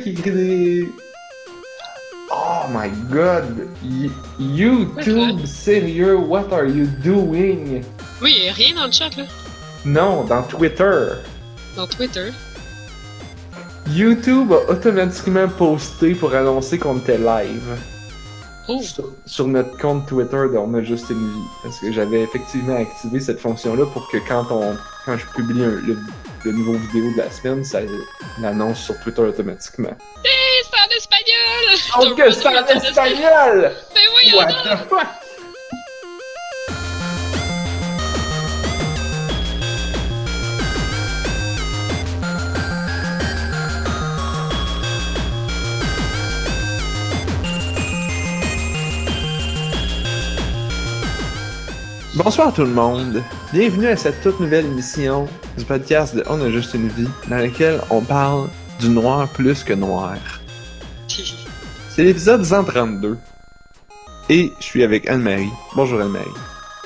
qui des. Oh my god! Y- YouTube, sérieux, what are you doing? Oui, rien dans le chat, là. Non, dans Twitter. Dans Twitter. YouTube a automatiquement posté pour annoncer qu'on était live Oh, sur, sur notre compte Twitter de On a juste une vie. Parce que j'avais effectivement activé cette fonction-là pour que quand on quand je publie un- le, le nouveau vidéo de la semaine, ça l'annonce sur Twitter automatiquement. Hey, c'est en espagnol! Oh que c'est en espagnol! Mais oui, What the fuck? Bonsoir tout le monde. Bienvenue à cette toute nouvelle émission du podcast de On a juste une vie, dans laquelle on parle du noir plus que noir. C'est l'épisode 132. Et je suis avec Anne-Marie. Bonjour Anne-Marie.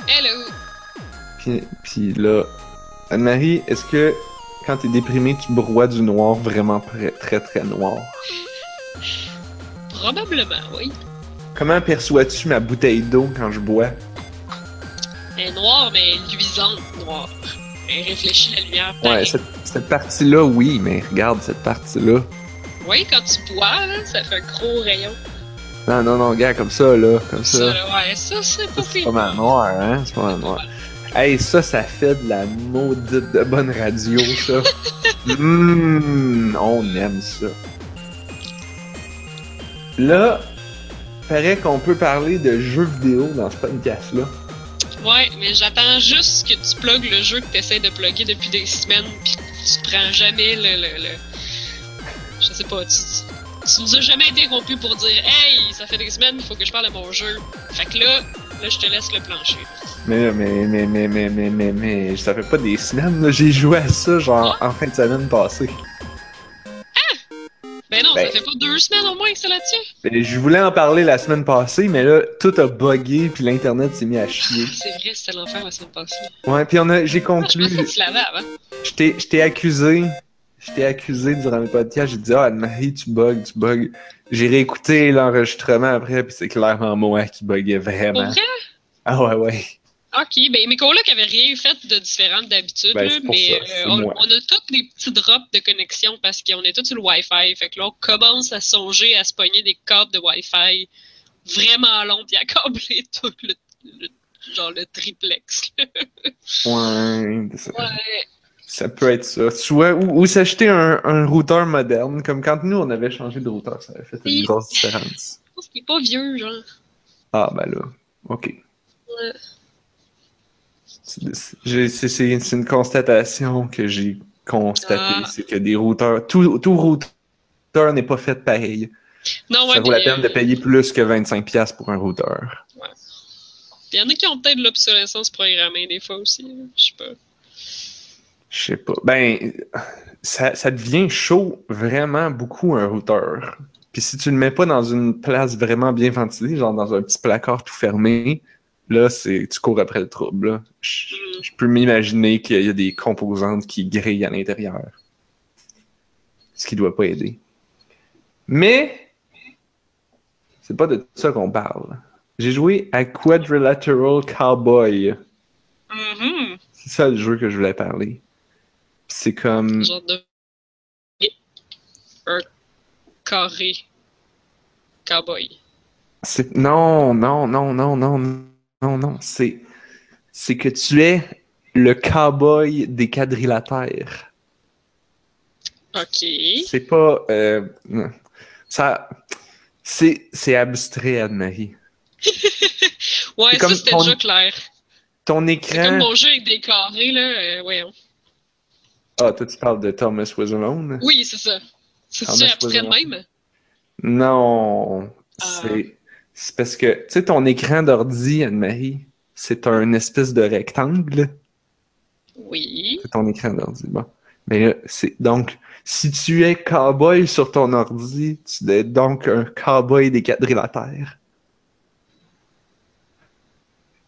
Hello! Puis, puis là, Anne-Marie, est-ce que quand t'es déprimé, tu broies du noir vraiment très très très noir? Probablement, oui. Comment perçois-tu ma bouteille d'eau quand je bois? Elle est noire, mais luisante noire. Elle réfléchit la lumière. Ouais, cette, cette partie-là, oui, mais regarde cette partie-là. Oui, quand tu bois, là, ça fait un gros rayon. Non, non, non, gars, comme ça, là, comme Ça, ouais, ça, c'est pas. C'est pas mal noir, hein? C'est pas mal noir. Hey, ça, ça fait de la maudite de bonne radio, ça. Hum, on aime ça. Là, paraît qu'on peut parler de jeux vidéo dans ce podcast-là. Ouais, mais j'attends juste que tu plugues le jeu que tu essaies de plugger depuis des semaines, pis tu prends jamais le. le, le- Je sais pas, tu, tu, nous as jamais interrompu pour dire Hey, ça fait des semaines, il faut que je parle de mon jeu. Fait que là, là, je te laisse le plancher. Mais, mais, mais, mais, mais, mais, mais, mais, ça fait pas des semaines, là. J'ai joué à ça, genre, en fin de semaine passée. Ben non, Ben- ça fait pas deux semaines au moins que c'est là-dessus. Ben, je voulais en parler la semaine passée, mais là, tout a buggé, puis l'Internet s'est mis à chier. C'est vrai, c'était l'enfer la semaine passée. Ouais, puis on a, j'ai Ah, je conclu, que tu l'avais avant. je t'ai, accusé, je t'ai accusé durant le podcast, j'ai dit, ah, Anne-Marie, tu bugs, tu bugs. J'ai réécouté l'enregistrement après, puis c'est clairement moi qui buguais Pour vraiment. vrai? Ah ouais, ouais. Ok, ben mes colocs avaient rien fait de différent d'habitude, Ben, mais ça, euh, on, a tous des petits drops de connexion parce qu'on est tous sur le Wi-Fi. Fait que là, on commence à songer à se pogner des câbles de Wi-Fi vraiment longs puis à câbler tout le, le- genre le triplex. Ouais, ça, ouais. ça peut être ça. Soit, ou, ou s'acheter un, un routeur moderne, comme quand nous, on avait changé de routeur, ça avait fait une grosse différence. Je pense qu'il est pas vieux, genre. Ah, ben là, ok. Ouais. C'est- une constatation que j'ai constatée, Ah. c'est que des routeurs, tout, tout routeur n'est pas fait pareil. Non, ouais, ça vaut la peine de euh, payer plus que 25$ pour un routeur. Il y en a qui ont peut-être de l'obsolescence programmée des fois aussi. là. Je sais pas. Je sais pas. Ben, ça, ça devient chaud vraiment beaucoup un routeur. Puis si tu le mets pas dans une place vraiment bien ventilée, genre dans un petit placard tout fermé, là, c'est tu cours après le trouble. là. Je, je peux m'imaginer qu'il y a des composantes qui grillent à l'intérieur. Ce qui doit pas aider. Mais c'est pas de ça qu'on parle. J'ai joué à Quadrilateral Cowboy. Mhm. C'est ça le jeu que je voulais parler. C'est comme. Genre de. Un carré. Cowboy. Non, non, non, non, non, non, non. C'est c'est que tu es le cowboy des quadrilatères. Ok. C'est pas euh, ça. C'est c'est abstrait, Anne-Marie. Ouais, C'est comme ça c'était déjà clair. Ton C'est comme écran. mon jeu avec des carrés, là. euh, voyons. Ah, toi tu parles de Thomas Was Alone? Oui, c'est ça. C'est Ah, tu mais c'est abstrait de même? Non. Ah. C'est c'est parce que tu sais ton écran d'ordi, Anne-Marie, c'est un espèce de rectangle. Oui. C'est ton écran d'ordi. Bon. Mais là, c'est donc, si tu es cowboy sur ton ordi, tu es donc un cowboy des quadrilatères.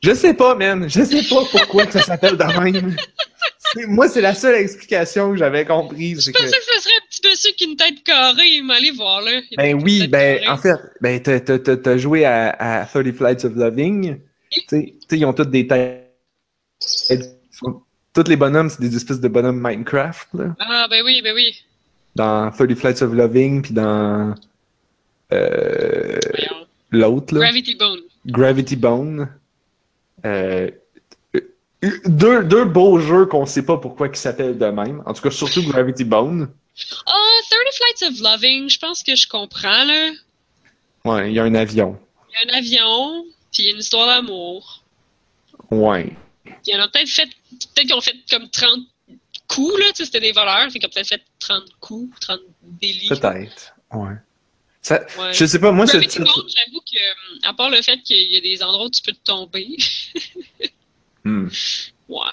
Je sais pas, man. Je sais pas pourquoi ça s'appelle de même. Moi, c'est la seule explication que j'avais comprise. Je c'est que- que ce serait un petit petit monsieur qui a une tête carrée, m'allez voir, là. Il Ben oui, ben carrée. en fait, ben t'as, t'as, t'as, t'as joué à, à 30 Flights of Loving. Ils ont toutes des têtes. Tous les bonhommes, c'est des espèces de bonhommes Minecraft, là. Ah, ben oui, ben oui. Dans 30 Flights of Loving, puis dans euh, l'autre, là, Gravity Bone. Gravity Bone. Euh, deux, deux beaux jeux qu'on sait pas pourquoi ils s'appellent de même. En tout cas, surtout Gravity Bone. Ah, 30 Flights of Loving, je pense que je comprends, là. Ouais, il y a un avion. Il y a un avion, puis il y a une histoire d'amour. Ouais. Il y en a peut-être fait. Peut-être qu'ils ont fait comme 30 coups, là. Tu sais, c'était des voleurs. Fait qu'ils ont peut-être fait 30 coups, 30 délits. Peut-être. Ouais. Ça, Ouais. Je sais pas, moi, ce Gravity titre. J'avoue que, euh, à part le fait qu'il y a des endroits où tu peux te tomber. Hmm. ouais.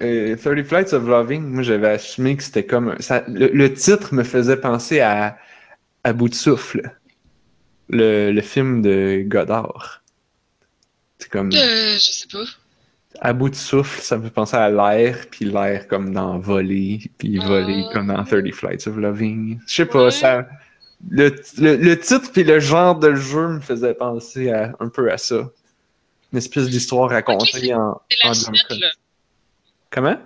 Euh, 30 Flights of Loving, moi, j'avais assumé que c'était comme. Ça, le, le titre me faisait penser à, à Bout de souffle. Le, le film de Godard. C'est comme. Euh, je sais pas. À bout de souffle, ça me fait penser à l'air, puis l'air comme dans Voler, puis Voler Ah. comme dans 30 Flights of Loving. Je sais pas, Ouais. ça. Le, le, le titre puis le genre de jeu me faisait penser à, un peu à ça. Une espèce d'histoire racontée en, C'est la en suite, Duncan. là. Comment?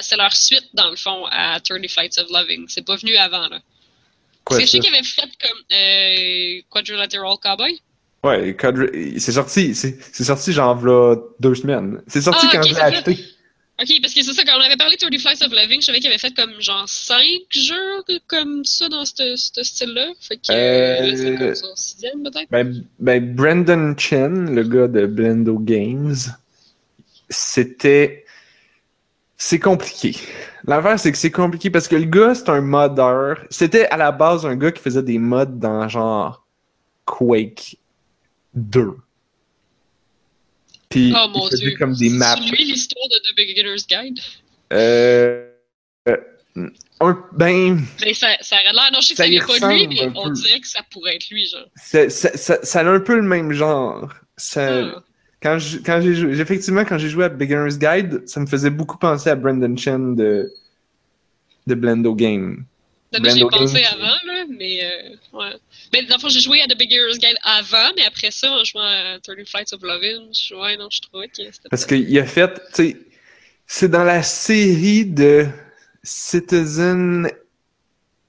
C'est leur suite, dans le fond, à 30 Flights of Loving. C'est pas venu avant, là. Quoi, Parce que je sais ça? qu'ils avaient fait comme euh, Quadrilateral Cowboy. Ouais, c'est sorti, c'est sorti genre deux semaines. C'est sorti Ah, quand je l'ai vrai. acheté. Ok, parce que c'est ça, quand on avait parlé de 30 Flights of Loving, je savais qu'ils avaient fait comme genre 5 jeux comme ça dans ce style-là. Fait que Euh, c'est comme ça, sixième peut-être. Ben, ben, Brandon Chen, le gars de Blendo Games, c'était. C'est compliqué. L'affaire, c'est que c'est compliqué parce que le gars, c'est un modeur. C'était à la base un gars qui faisait des mods dans genre Quake 2. Puis Oh mon il faisait dieu. comme des maps. C'est lui l'histoire de The Beginner's Guide? Euh, euh, un, ben, Mais ça, ça aurait l'air. Non, je sais que Ça n'est pas lui, mais on dirait que ça pourrait être lui, genre. ça, ça, ça, ça a un peu le même genre. Ça, Ah. Quand je- quand j'ai joué, effectivement, quand j'ai joué à Beginner's Guide, ça me faisait beaucoup penser à Brendan Chen de, de Blendo Game. J'ai pensé avant, là, mais euh, ouais. Mais dans le fond, j'ai joué à The Beginner's Guide avant, mais après ça, en jouant à 30 Flights of Lovin', je, ouais, non, je trouvais que c'était Parce qu'il a fait, tu sais, c'est dans la série de Citizen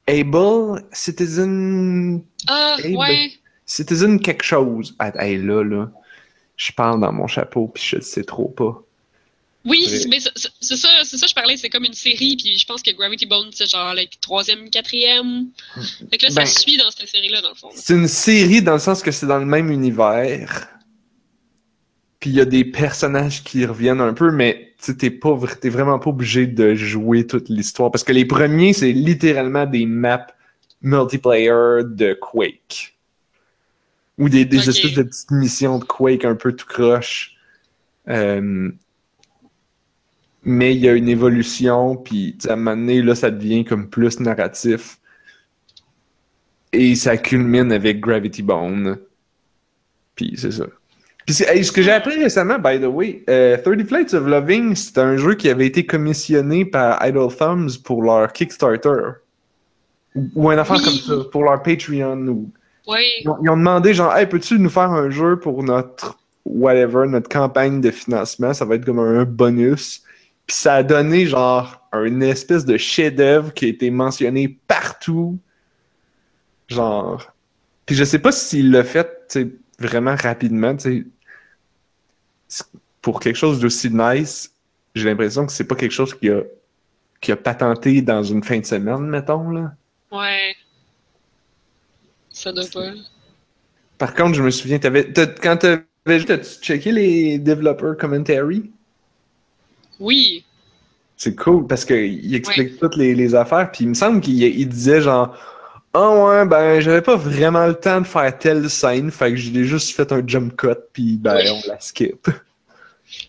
Able, Citizen, Ah, ouais. Citizen quelque chose. Ah, hey, là, là, je parle dans mon chapeau puis je le sais trop pas. Oui, Ouais. mais c'est ça, c'est ça, je parlais, c'est comme une série, puis je pense que Gravity Bone, c'est genre le troisième, quatrième. Fait que là, Ben- ça suit dans cette série-là, dans le fond. C'est une série dans le sens que c'est dans le même univers. Puis il y a des personnages qui reviennent un peu, mais tu t'es pas, t'es vraiment pas obligé de jouer toute l'histoire. Parce que les premiers, c'est littéralement des maps multiplayer de Quake. Ou des, espèces de petites missions de Quake un peu tout croche. Euh, mais il y a une évolution, puis à un moment donné, là, ça devient comme plus narratif. Et ça culmine avec Gravity Bone. Puis c'est ça. Puis hey, ce que j'ai appris récemment, by the way, euh, 30 Flights of Loving, c'est un jeu qui avait été commissionné par Idle Thumbs pour leur Kickstarter. Ou, ou un affaire Oui. comme ça, pour leur Patreon. Ou... Ils, ont, ils ont demandé genre, hey, peux-tu nous faire un jeu pour notre whatever, notre campagne de financement? Ça va être comme un bonus. Puis ça a donné genre une espèce de chef-d'œuvre qui a été mentionné partout. Genre. Puis je sais pas s'il l'a fait tu vraiment rapidement. tu sais. Pour quelque chose d'aussi nice, j'ai l'impression que c'est pas quelque chose qui a, qui a patenté dans une fin de semaine, mettons. Là. Ouais. Ça doit pas. Par contre, je me souviens, t'avais, t'as- quand t'avais t'as-tu checké les developer commentary? Oui. C'est cool parce qu'il explique toutes les, les affaires. Puis il me semble qu'il il disait genre Ah ouais, ben j'avais pas vraiment le temps de faire telle scène, fait que j'ai juste fait un jump cut, puis ben on la skip.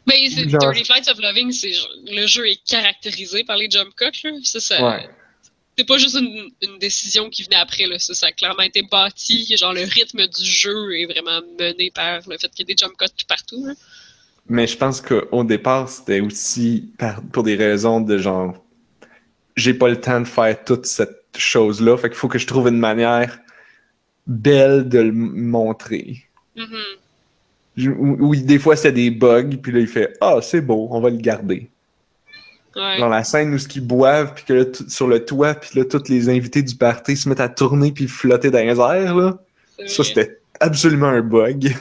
Mais c'est Genre- 30 Flights of Loving, c'est le jeu est caractérisé par les jump cuts, là. Ça, ça- Ouais. C'est pas juste une, une décision qui venait après, là. Ça, ça a clairement été bâti. Genre, le rythme du jeu est vraiment mené par le fait qu'il y ait des jump cuts tout partout, là. Mais je pense qu'au départ, c'était aussi par- pour des raisons de genre j'ai pas le temps de faire toute cette chose-là. Fait qu'il faut que je trouve une manière belle de le montrer. Je- où- où des fois c'est des bugs, puis là il fait Ah, c'est beau, on va le garder. Ouais. Dans la scène où ce qu'ils boivent, puis que là, sur le toit, puis là, tous les invités du party se mettent à tourner puis flotter dans les airs, là. Ça, c'était absolument un bug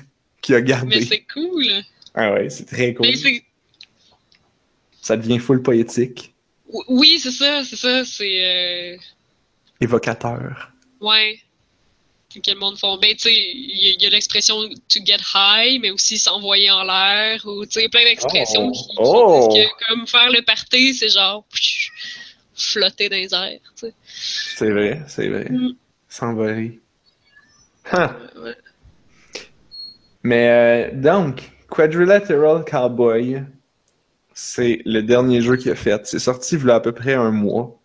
qui a Mais gardé. c'est cool. Ah ouais, c'est très cool. Mais Ça devient full poétique, Oui, c'est ça, c'est ça. C'est. euh, évocateur. Ouais. Que le monde font. Ben, tu sais, il y, a- il y a l'expression to get high, mais aussi s'envoyer en l'air, ou tu sais, plein d'expressions Oh. qui, qui Oh. disent que comme faire le party, c'est genre flotter dans les airs, tu sais. C'est vrai, c'est vrai. Mm. S'envoler. Huh. Ouais. Mais euh, donc, Quadrilateral Cowboy, c'est le dernier jeu qu'il a fait. C'est sorti il y a à peu près un mois.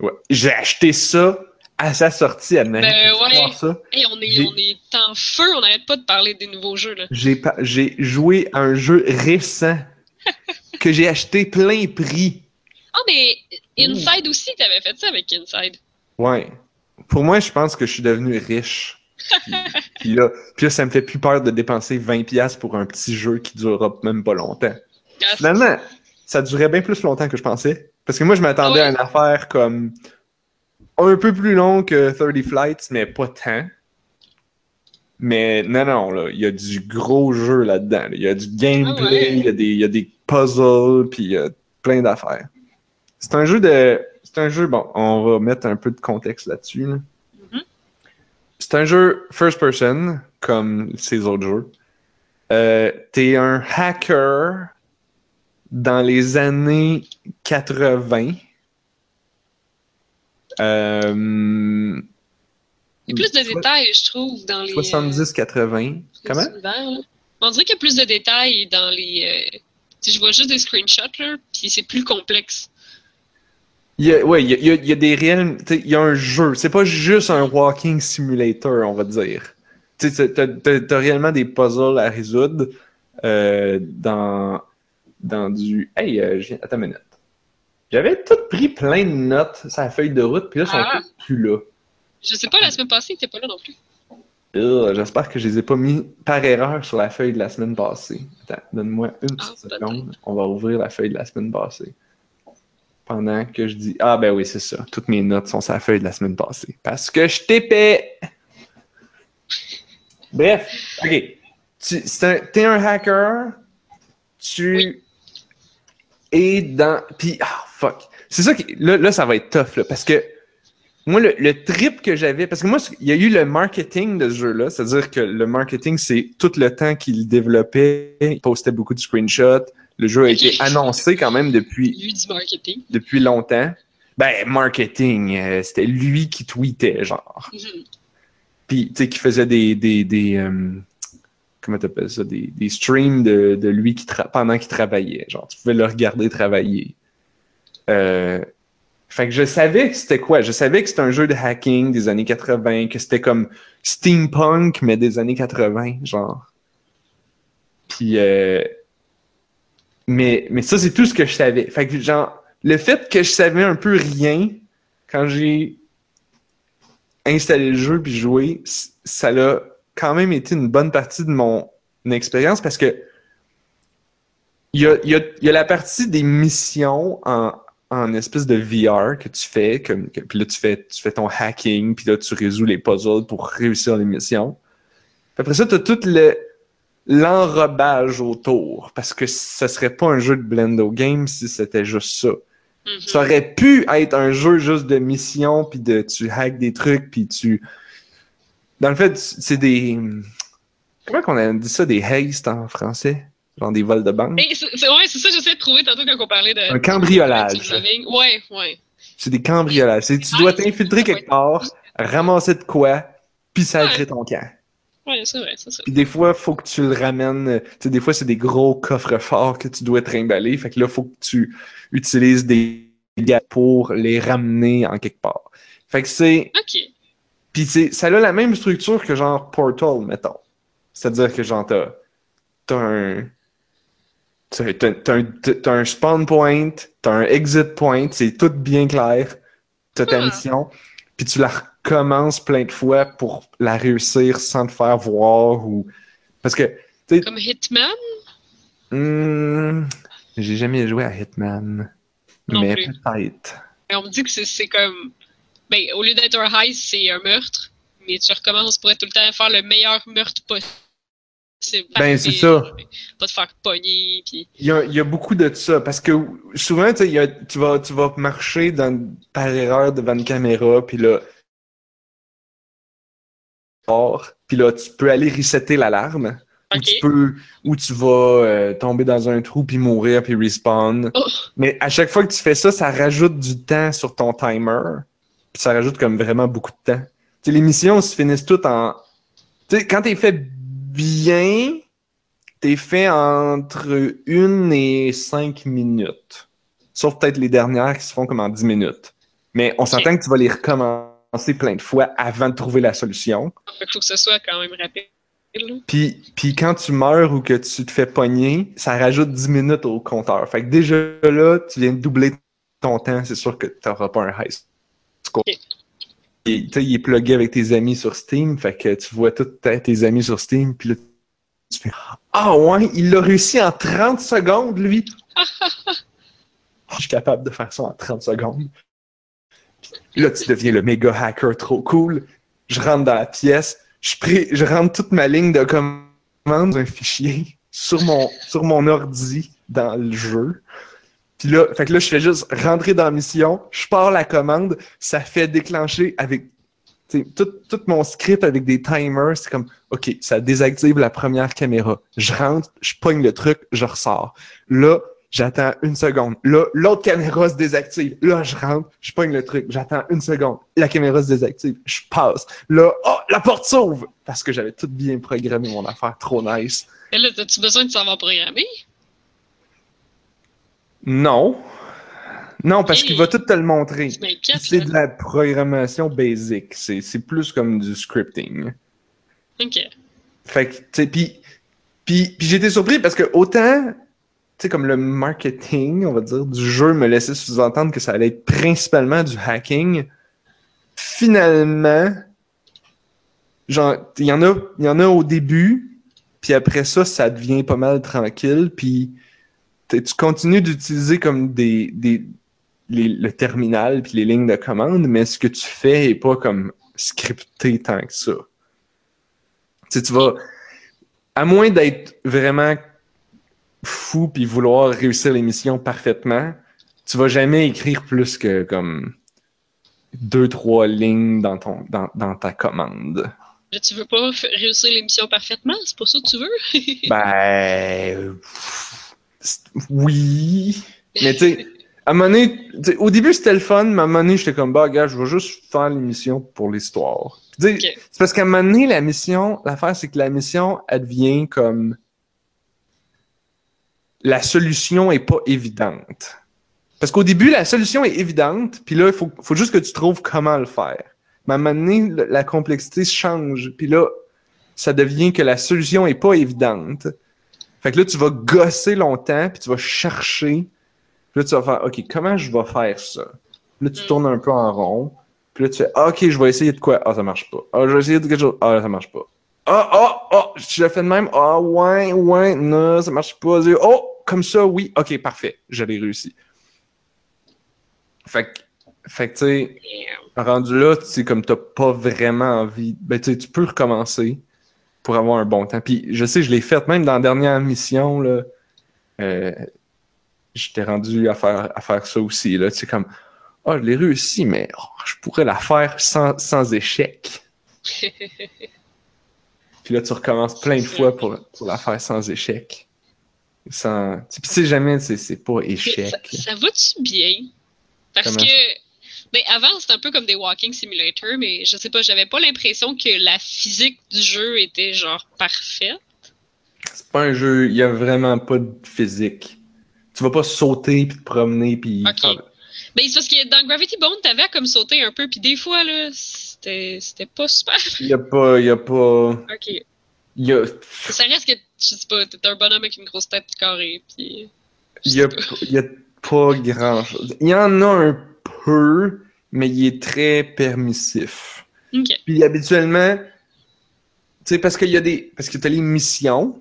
Ouais. J'ai acheté ça à sa sortie, Anne-Marie. Ben Peux-tu ouais. ça? Hey, on est, on est en feu, on n'arrête pas de parler des nouveaux jeux. J'ai joué à un jeu récent que j'ai acheté plein prix. Ah, mais Inside aussi, t'avais fait ça avec Inside. Ouais. Pour moi, je pense que je suis devenu riche. Puis, puis là, puis là, ça me fait plus peur de dépenser 20$ pour un petit jeu qui durera même pas longtemps. Ah, Finalement, ça durait bien plus longtemps que je pensais. Parce que moi, je m'attendais à une affaire comme un peu plus long que 30 Flights, mais pas tant. Mais non, non, là, il y a du gros jeu là-dedans. là. Il y a du gameplay, Ah ouais? il y, a des- il y a des puzzles, puis il y a plein d'affaires. C'est un jeu de. C'est un jeu, bon, on va mettre un peu de contexte là-dessus. là. Mhm. C'est un jeu first person, comme ces autres jeux. Euh, T'es un hacker dans les années 80. Euh, Il y a plus de détails, je trouve, dans les. euh, 70-80. Comment? les univers. On dirait qu'il y a plus de détails dans les. euh, sais, je vois juste des screenshots, là, puis c'est plus complexe. Il y a, ouais, il y a, il y a- il y a des réels. Il y a un jeu. C'est pas juste un walking simulator, on va dire. Tu t'as réellement des puzzles à résoudre euh, dans, dans du. Hey, euh, attends une minute. J'avais tout pris plein de notes sur la feuille de route, puis là, Ah. toutes plus là. Je sais pas, la semaine passée, t'es pas là non plus. J'espère que je les ai pas mis par erreur sur la feuille de la semaine passée. Attends, donne-moi une Ah, petite seconde. On va ouvrir la feuille de la semaine passée. Pendant que je dis Ah, ben oui, c'est ça. Toutes mes notes sont sur la feuille de la semaine passée. Parce que je t'épais. Bref, ok. Tu un- T'es un hacker. Tu Oui. es dans. Puis, ah, fuck. C'est ça qui. Là, là, ça va être tough, là. Parce que moi, le, le trip que j'avais, parce que moi, il y a eu le marketing de ce jeu-là, c'est-à-dire que le marketing, c'est tout le temps qu'il développait, il postait beaucoup de screenshots. Le jeu a été annoncé quand même depuis, Lui du marketing. depuis longtemps. Ben, marketing, euh, c'était lui qui tweetait, genre. Mhm. Puis, tu sais, qui faisait des. des, des euh, comment t'appelles ça? Des, des streams de, de lui qui pendant qu'il travaillait. Genre, tu pouvais le regarder travailler. Euh, fait que je savais que c'était quoi? Je savais que c'était un jeu de hacking des années 80, que c'était comme steampunk, mais des années 80, genre. Puis, euh, mais, mais ça, c'est tout ce que je savais. Fait que, genre, le fait que je savais un peu rien quand j'ai installé le jeu puis joué, ça a quand même été une bonne partie de mon expérience parce que il y a, y a- il y a la partie des missions en, en espèce de VR que tu fais, comme, que- puis là tu fais, tu fais ton hacking, puis là tu résous les puzzles pour réussir les missions. Puis après ça, tu as tout le l'enrobage autour, parce que ça serait pas un jeu de Blendo Game si c'était juste ça. Mhm. Ça aurait pu être un jeu juste de mission, puis de tu hacks des trucs, puis tu. Dans le fait, c'est des. Comment qu'on a dit ça, des haste en français? Genre des vols de banque? Et c'est ouais, ça que j'essaie de trouver tantôt quand on parlait de. Un cambriolage. Ouais, ouais. C'est des cambriolages. Tu dois t'infiltrer quelque part, ramasser de quoi, puis sacrer ton camp. Ouais, c'est vrai, c'est ça. Puis des fois, faut que tu le ramènes. euh, Tu sais, des fois, c'est des gros coffres forts que tu dois trimballer. Fait que là, faut que tu utilises des gars pour les ramener en quelque part. Fait que c'est. Ok. Puis c'est, ça a la même structure que genre Portal, mettons. C'est-à-dire que genre t'as, t'as un, T'as un, un spawn point, t'as un exit point, c'est tout bien clair. T'as ta Ah. mission, puis tu la recommences plein de fois pour la réussir sans te faire voir ou... Parce que, Comme Hitman? hmm, j'ai jamais joué à Hitman. Non mais peut-être. On me dit que c'est- comme. Ben, au lieu d'être un heist, c'est un meurtre. Mais tu recommences pour être tout le temps faire le meilleur meurtre possible. Ben, c'est ça. Pas te faire pogner, puis. Il y a, il y a beaucoup de ça, parce que souvent, tu sais, il y a- tu vas, tu vas marcher dans, par erreur devant une caméra, puis là, puis là, tu peux aller resetter l'alarme, ou tu peux, ou tu vas euh, tomber dans un trou puis mourir puis respawn. Oh, Mais à chaque fois que tu fais ça, ça rajoute du temps sur ton timer, puis ça rajoute comme vraiment beaucoup de temps. Tu sais, les missions se finissent toutes en, tu sais, quand t'es fait bien, t'es fait entre une et cinq minutes. Sauf peut-être les dernières qui se font comme en 10 minutes. Mais on s'entend que tu vas les recommencer plein de fois avant de trouver la solution. qu'il faut que ce soit quand même rapide. Puis, puis quand tu meurs ou que tu te fais pogner, ça rajoute 10 minutes au compteur. Fait que déjà là, tu viens de doubler ton temps. C'est sûr que tu n'auras pas un high score. Ok. Il est plugué avec tes amis sur Steam. Fait que tu vois tous tes amis sur Steam. Puis là, tu fais Ah ouais, il l'a réussi en 30 secondes, lui. Je suis capable de faire ça en 30 secondes. Puis là, tu deviens le méga hacker trop cool. Je rentre dans la pièce, je, pré- je rentre toute ma ligne de commande dans un fichier sur mon, sur mon ordi dans le jeu. Là, fait que là, je fais juste rentrer dans la mission, je pars la commande, ça fait déclencher avec tout, tout mon script avec des timers, c'est comme, OK, ça désactive la première caméra. Je rentre, je pogne le truc, je ressors. Là, j'attends une seconde. Là, l'autre caméra se désactive. Là, je rentre, je pogne le truc, j'attends une seconde. La caméra se désactive, je passe. Là, oh, la porte s'ouvre! Parce que j'avais tout bien programmé mon affaire, trop nice. Et là, as-tu besoin de savoir programmer? Non. Non, parce qu'il va tout te le montrer. C'est de la programmation basic. C'est plus comme du scripting. Ok. Fait que, tu sais, puis, puis, puis j'ai été surpris parce que autant, tu sais, comme le marketing, on va dire, du jeu me laissait sous-entendre que ça allait être principalement du hacking, finalement, genre, il y en a, y en a au début, puis après ça, ça devient pas mal tranquille, puis tu continues d'utiliser comme des, des les- le terminal puis les lignes de commande, mais ce que tu fais est pas comme scripté tant que ça. Tu vas, à moins d'être vraiment fou puis vouloir réussir l'émission parfaitement, tu vas jamais écrire plus que comme deux, trois lignes dans ton, dans, dans ta commande. Là, tu veux pas réussir l'émission parfaitement? C'est pour ça que tu veux? Ben, oui. Mais tu sais, à un moment donné, au début c'était le fun, mais à un moment donné, j'étais comme, bah, gars, je vais juste faire l'émission pour l'histoire. C'est parce qu'à un moment donné, la mission, l'affaire, c'est que la mission, elle devient comme. La solution est pas évidente. Parce qu'au début, la solution est évidente, puis là, il faut, faut juste que tu trouves comment le faire. Mais à un moment donné, la complexité change, puis là, ça devient que la solution est pas évidente. Fait que là, tu vas gosser longtemps, puis tu vas chercher. Puis là, tu vas faire, OK, comment je vais faire ça? Puis là, tu Mm. tournes un peu en rond. Puis là, tu fais, ah, OK, je vais essayer de quoi? Ah, ça marche pas. Ah, je vais essayer de quelque chose. Ah, ça marche pas. Ah, ah, ah, je l'ai fait de même. Ah, ouais, ouais, non, ça marche pas. Oh, comme ça, oui. OK, parfait. Je l'ai réussi. Fait que, fait que, tu sais, rendu là, tu sais, comme t'as pas vraiment envie, ben, tu sais, tu peux recommencer pour avoir un bon temps. Puis, je sais, je l'ai fait même dans la dernière mission, là. Euh, J'étais rendu à faire, à faire ça aussi, là. Tu sais, comme, ah, je l'ai réussi, mais oh, je pourrais la faire sans, sans échec. Puis là, tu recommences plein de fois pour, pour la faire sans échec. Sans... Puis, tu sais, jamais, c'est c'est pas échec. Ça, ça va-tu bien? Parce Comment? que. Ben, avant, c'était un peu comme des walking simulators, mais je sais pas, j'avais pas l'impression que la physique du jeu était genre parfaite. C'est pas un jeu, il y a vraiment pas de physique. Tu vas pas sauter puis te promener puis Ok. faire- Ben, c'est parce que dans Gravity Bone, t'avais à comme sauter un peu, puis des fois, là, c'était c'était pas super. Il y a pas y a pas Ok. Y a, Ça reste que, je sais pas, t'es un bonhomme avec une grosse tête carrée, puis... il y a, y a pas grand chose. Il y en a un peu, mais il est très permissif. Puis habituellement, tu sais, parce qu'il y a des. Parce que t'as les missions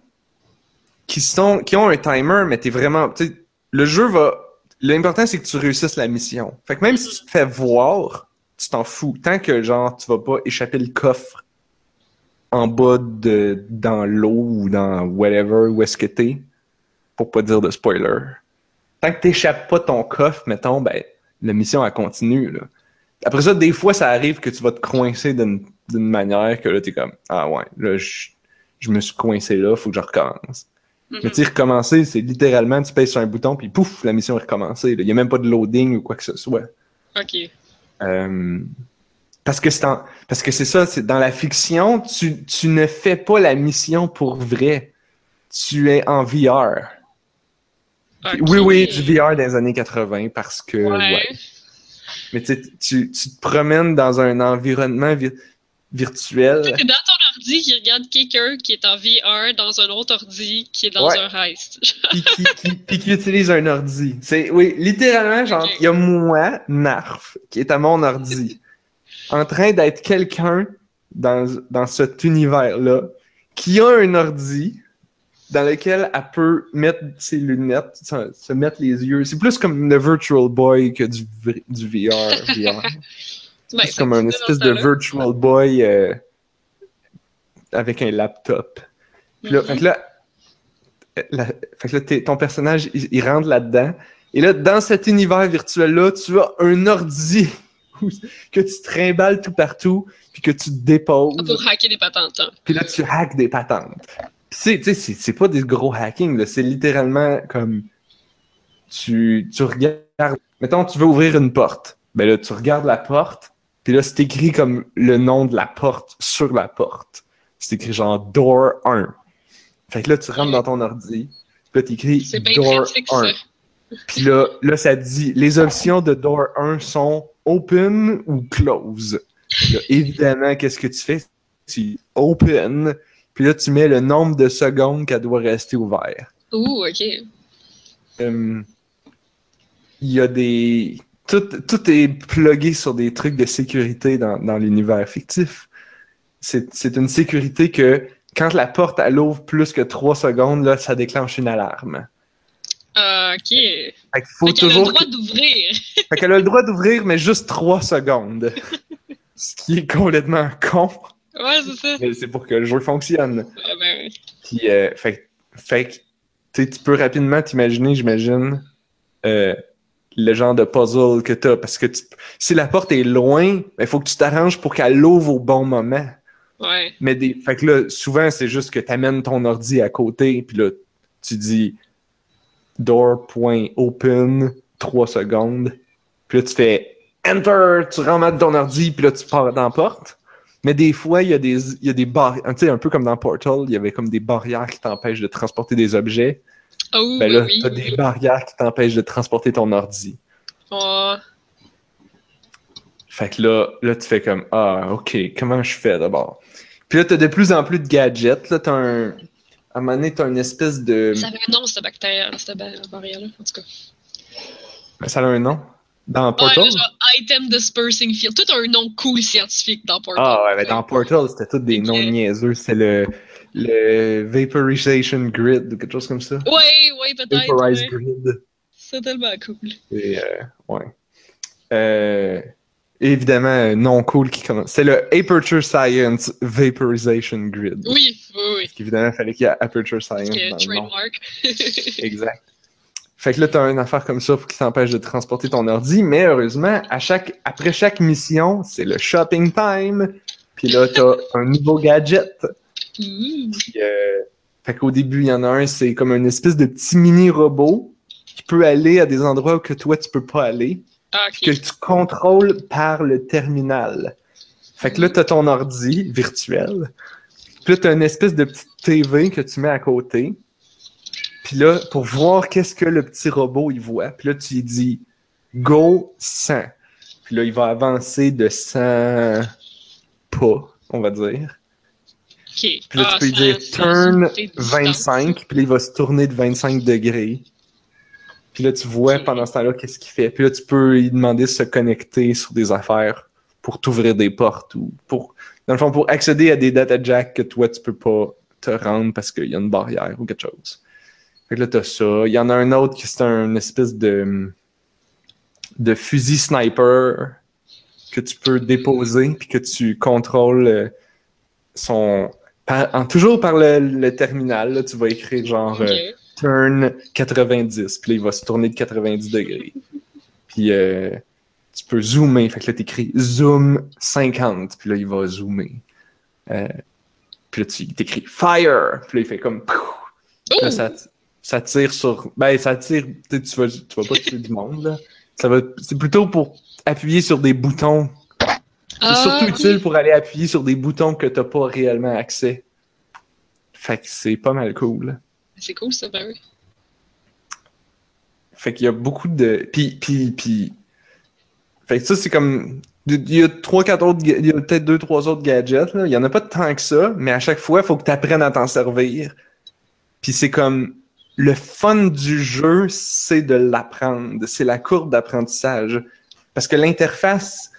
qui sont. qui ont un timer, mais t'es vraiment. Tu sais, le jeu va. L'important, c'est que tu réussisses la mission. Fait que même si tu te fais voir, tu t'en fous. Tant que, genre, tu vas pas échapper le coffre en bas de. dans l'eau ou dans whatever, où est-ce que t'es, pour pas dire de spoiler. Tant que t'échappes pas ton coffre, mettons, ben, la mission, elle continue, là. Après ça, des fois, ça arrive que tu vas te coincer d'une manière que là, t'es comme, ah ouais, là, je, je me suis coincé là, faut que je recommence. Mhm. Mais tu sais, recommencer, c'est littéralement, tu pèses sur un bouton, puis pouf, la mission est recommencée. Il y a même pas de loading ou quoi que ce soit. Ok. Euh, parce que c'est en- parce que c'est ça, c'est dans la fiction, tu, tu ne fais pas la mission pour vrai. Tu es en VR. Oui, oui, du VR des années 80 parce que Ouais. ouais. Mais tu, sais, tu tu te promènes dans un environnement vi- virtuel. Dans ton ordi qui regarde quelqu'un qui est en VR dans un autre ordi qui est dans Ouais. un heist. puis qui, qui, puis qui utilise un ordi. C'est, oui, littéralement, genre, il y a moi, Narf, qui est à mon ordi, en train d'être quelqu'un dans, dans cet univers-là, qui a un ordi dans lequel elle peut mettre ses lunettes, se, se mettre les yeux. C'est plus comme le Virtual Boy que du, VR. VR. C'est comme un espèce de. Virtual Boy euh, avec un laptop. Puis là, Mhm. fait que là, la- fait que là, ton personnage, il, il rentre là-dedans. Et là, dans cet univers virtuel-là, tu as un ordi que tu trimbales tout partout, puis que tu déposes, Pour hacker des patentes. hein. puis là, tu hacks des patentes. C'est, tu sais, c'est, c'est pas des gros hacking, là. C'est littéralement comme tu, tu regardes. Mettons, tu veux ouvrir une porte. Ben là, tu regardes la porte, puis là, c'est écrit comme le nom de la porte sur la porte. C'est écrit genre Door 1. Fait que là, tu rentres dans ton ordi, puis là, t'écris bien Door pratique, 1. ça. Puis là, là, ça dit les options de Door 1 sont open ou close. Là, évidemment, qu'est-ce que tu fais? Tu open, puis là, tu mets le nombre de secondes qu'elle doit rester ouverte. Ouh, ok. Euh, Il y a des. Tout, tout est plugué sur des trucs de sécurité dans, dans l'univers fictif. C'est une sécurité que quand la porte elle ouvre plus que 3 secondes, là, ça déclenche une alarme. Ah, ok. Fait faut qu'elle a le toujours droit d'ouvrir. Fait qu'elle a le droit d'ouvrir, mais juste 3 secondes. Ce qui est complètement con, Ouais, c'est ça. c'est pour que le jeu fonctionne. Ouais, ben, Puis, euh, fait, fait que, tu peux rapidement t'imaginer, j'imagine, euh, le genre de puzzle que t'as. Parce que tu- si la porte est loin, il faut que tu t'arranges pour qu'elle ouvre au bon moment. ouais. Mais des, fait que là, souvent, c'est juste que tu amènes ton ordi à côté, puis là, tu dis door.open, 3 secondes. Puis là, tu fais enter, tu remets ton ordi, puis là, tu pars dans la porte. Mais des fois, il y a des, il y a des barrières, tu sais, un peu comme dans Portal, il y avait comme des barrières qui t'empêchent de transporter des objets. Oh, Ben oui, là, oui. t'as des barrières qui t'empêchent de transporter ton ordi. Oh, Fait que là, là, tu fais comme, ah, ok, comment je fais d'abord? Puis là, t'as de plus en plus de gadgets. Là, t'as un, à un moment donné, t'as une espèce de, ça avait un nom, cette bactérie, cette ba- barrière-là, en tout cas. Ben, ça a un nom. Dans Ouais, Portal? le genre Item Dispersing Field. Tout a un nom cool scientifique dans Portal. Ah ouais, ben dans Portal, c'était tous des noms niaiseux. C'est le, le Vaporization Grid ou quelque chose comme ça. Ouais, ouais, peut-être. Vaporized ouais. Grid. C'est tellement cool. Et, euh, ouais. Euh, évidemment, un nom cool qui commence. C'est le Aperture Science Vaporization Grid. Oui, oui, oui. Parce qu'évidemment, il fallait qu'il y ait Aperture Science dans le nom. trademark. Exact. Fait que là, t'as une affaire comme ça pour qui t'empêche de transporter ton ordi, mais heureusement, à chaque, après chaque mission, c'est le shopping time. Puis là, t'as un nouveau gadget. Puis, euh, fait qu'au début, il y en a un, c'est comme une espèce de petit mini-robot qui peut aller à des endroits où que toi, tu peux pas aller, Ah, que tu contrôles par le terminal. Fait que là, t'as ton ordi virtuel. Puis là, t'as une espèce de petite TV que tu mets à côté. Puis là, pour voir qu'est-ce que le petit robot, il voit. Puis là, tu lui dis « Go 100 ». Puis là, il va avancer de 100 pas, on va dire. Puis là, tu peux lui dire turn 25, puis là, il va se tourner de 25 degrés. Puis là, tu vois pendant ce temps-là qu'est-ce qu'il fait. Puis là, tu peux lui demander de se connecter sur des affaires pour t'ouvrir des portes ou pour, dans le fond, pour accéder à des data jacks que toi, tu peux pas te rendre parce qu'il y a une barrière ou quelque chose. Fait que là, t'as ça. Il y en a un autre qui c'est un espèce de, de fusil sniper que tu peux déposer puis que tu contrôles euh, son, en, toujours par le, terminal, là, tu vas écrire genre euh, turn 90, puis là, il va se tourner de 90 degrés. Puis euh, tu peux zoomer, fait que là, t'écris zoom 50, puis là, il va zoomer. Euh, puis là, tu t'écris fire, puis là, il fait comme. Là, ça, ça, tire sur. Ben, ça tire. Tu vas, tu vas pas tuer du monde, là. Ça va, c'est plutôt pour appuyer sur des boutons c'est ah, surtout utile pour aller appuyer sur des boutons que t'as pas réellement accès. Fait que c'est pas mal cool. C'est cool ça, ben oui. Fait qu'il y a beaucoup de. Puis, puis, puis. Fait que ça, c'est comme. Il y a trois, quatre autres. Il y a peut-être deux, trois autres gadgets. Là. Il y en a pas tant que ça, mais à chaque fois, il faut que tu apprennes à t'en servir. Puis c'est comme. Le fun du jeu, c'est de l'apprendre. C'est la courbe d'apprentissage. Parce que l'interface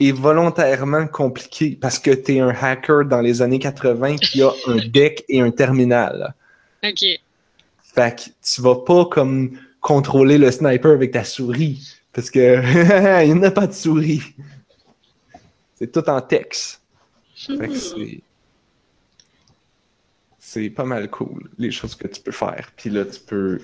est volontairement compliqué parce que tu es un hacker dans les années 80 qui a un deck et un terminal. OK. Fait que tu vas pas comme contrôler le sniper avec ta souris parce que il n'y a pas de souris. C'est tout en texte. Fait que c'est c'est pas mal cool les choses que tu peux faire. Puis là tu peux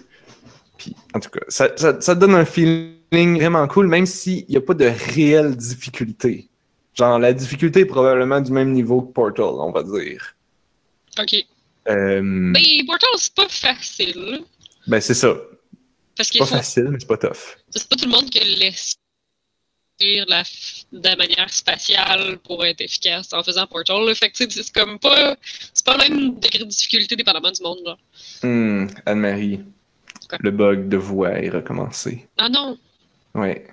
puis en tout cas, ça, ça, ça donne un feeling vraiment cool, même s'il n'y a pas de réelle difficulté. Genre, la difficulté est probablement du même niveau que Portal, on va dire. OK. Euh... Ben, Portal, c'est pas facile. Ben, c'est ça. Parce c'est pas facile, mais c'est pas tough. C'est pas tout le monde qui laisse la, de manière spatiale pour être efficace en faisant Portal. Fait que c'est comme pas. C'est pas le même degré de difficulté dépendamment du monde. Là. Hum, Anne-Marie. Le bug de voix est recommencé. Ah non! Ouais.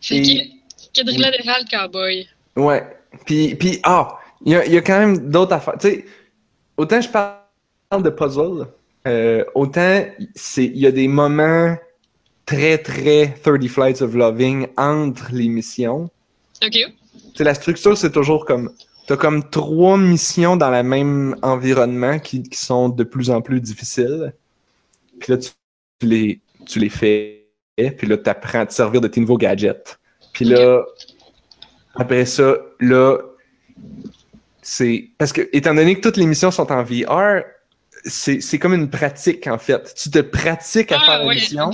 C'est Quadrilla le Cowboy. Ouais. Puis, puis ah, il y a, y a, quand même d'autres affaires. Tu sais, autant je parle de puzzle, euh, autant il y a des moments très, très 30 Flights of Loving entre les missions. OK. sais, la structure, c'est toujours comme. T'as comme trois missions dans le même environnement qui, qui sont de plus en plus difficiles. Puis là, tu les, tu les fais, puis là, tu apprends à te servir de tes nouveaux gadgets. Puis là, après ça, là, c'est. Parce que, étant donné que toutes les missions sont en VR, c'est comme une pratique, en fait. Tu te pratiques à ah, faire la mission.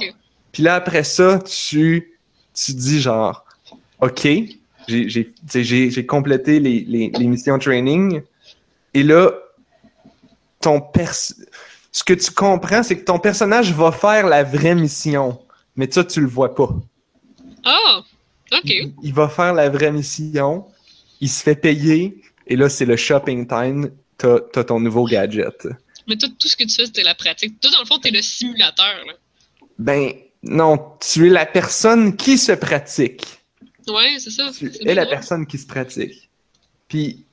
Puis là, après ça, tu, tu dis genre, OK, j'ai complété les, les, les missions training. Et là, ton pers ce que tu comprends, c'est que ton personnage va faire la vraie mission, mais ça, tu le vois pas. Ah, ok. Il, va faire la vraie mission, il se fait payer, et là, c'est le shopping time, t'as as ton nouveau gadget. Mais tout, tout ce que tu fais, c'est la pratique. Toi, dans le fond, t'es le simulateur. Là. Ben, non, tu es la personne qui se pratique. Ouais, c'est ça. Tu es la personne qui se pratique. Puis,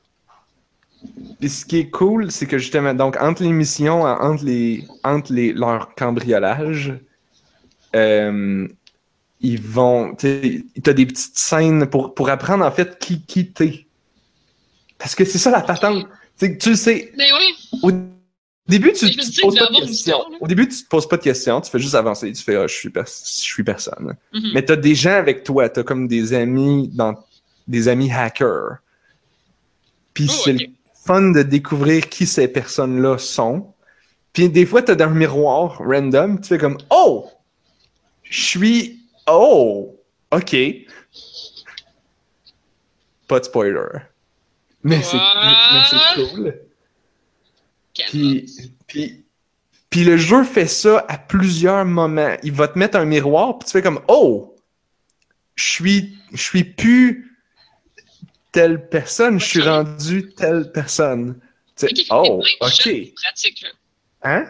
puis ce qui est cool, c'est que justement, donc entre les missions, entre les entre les leur cambriolage, euh, ils vont, tu as des petites scènes pour, pour apprendre en fait qui qui t'es. Parce que c'est ça la patente. Tu tu sais. Mais ben oui. Au début, tu, te poses pas de questions. Au début, tu te poses pas de questions, tu fais juste avancer. Tu fais, ah, je suis, je suis personne. Mm-hmm. Mais tu as des gens avec toi, tu as comme des amis dans des amis hackers. Puis oh, c'est fun de découvrir qui ces personnes-là sont. Puis des fois, tu as dans un miroir random, tu fais comme Oh! Je suis. Oh! OK. Pas de spoiler. Mais c'est cool. Puis, puis, puis le jeu fait ça à plusieurs moments. Il va te mettre un miroir, puis tu fais comme Oh! Je suis, je suis plus telle personne, je suis rendu telle personne. oh, ok. Hein?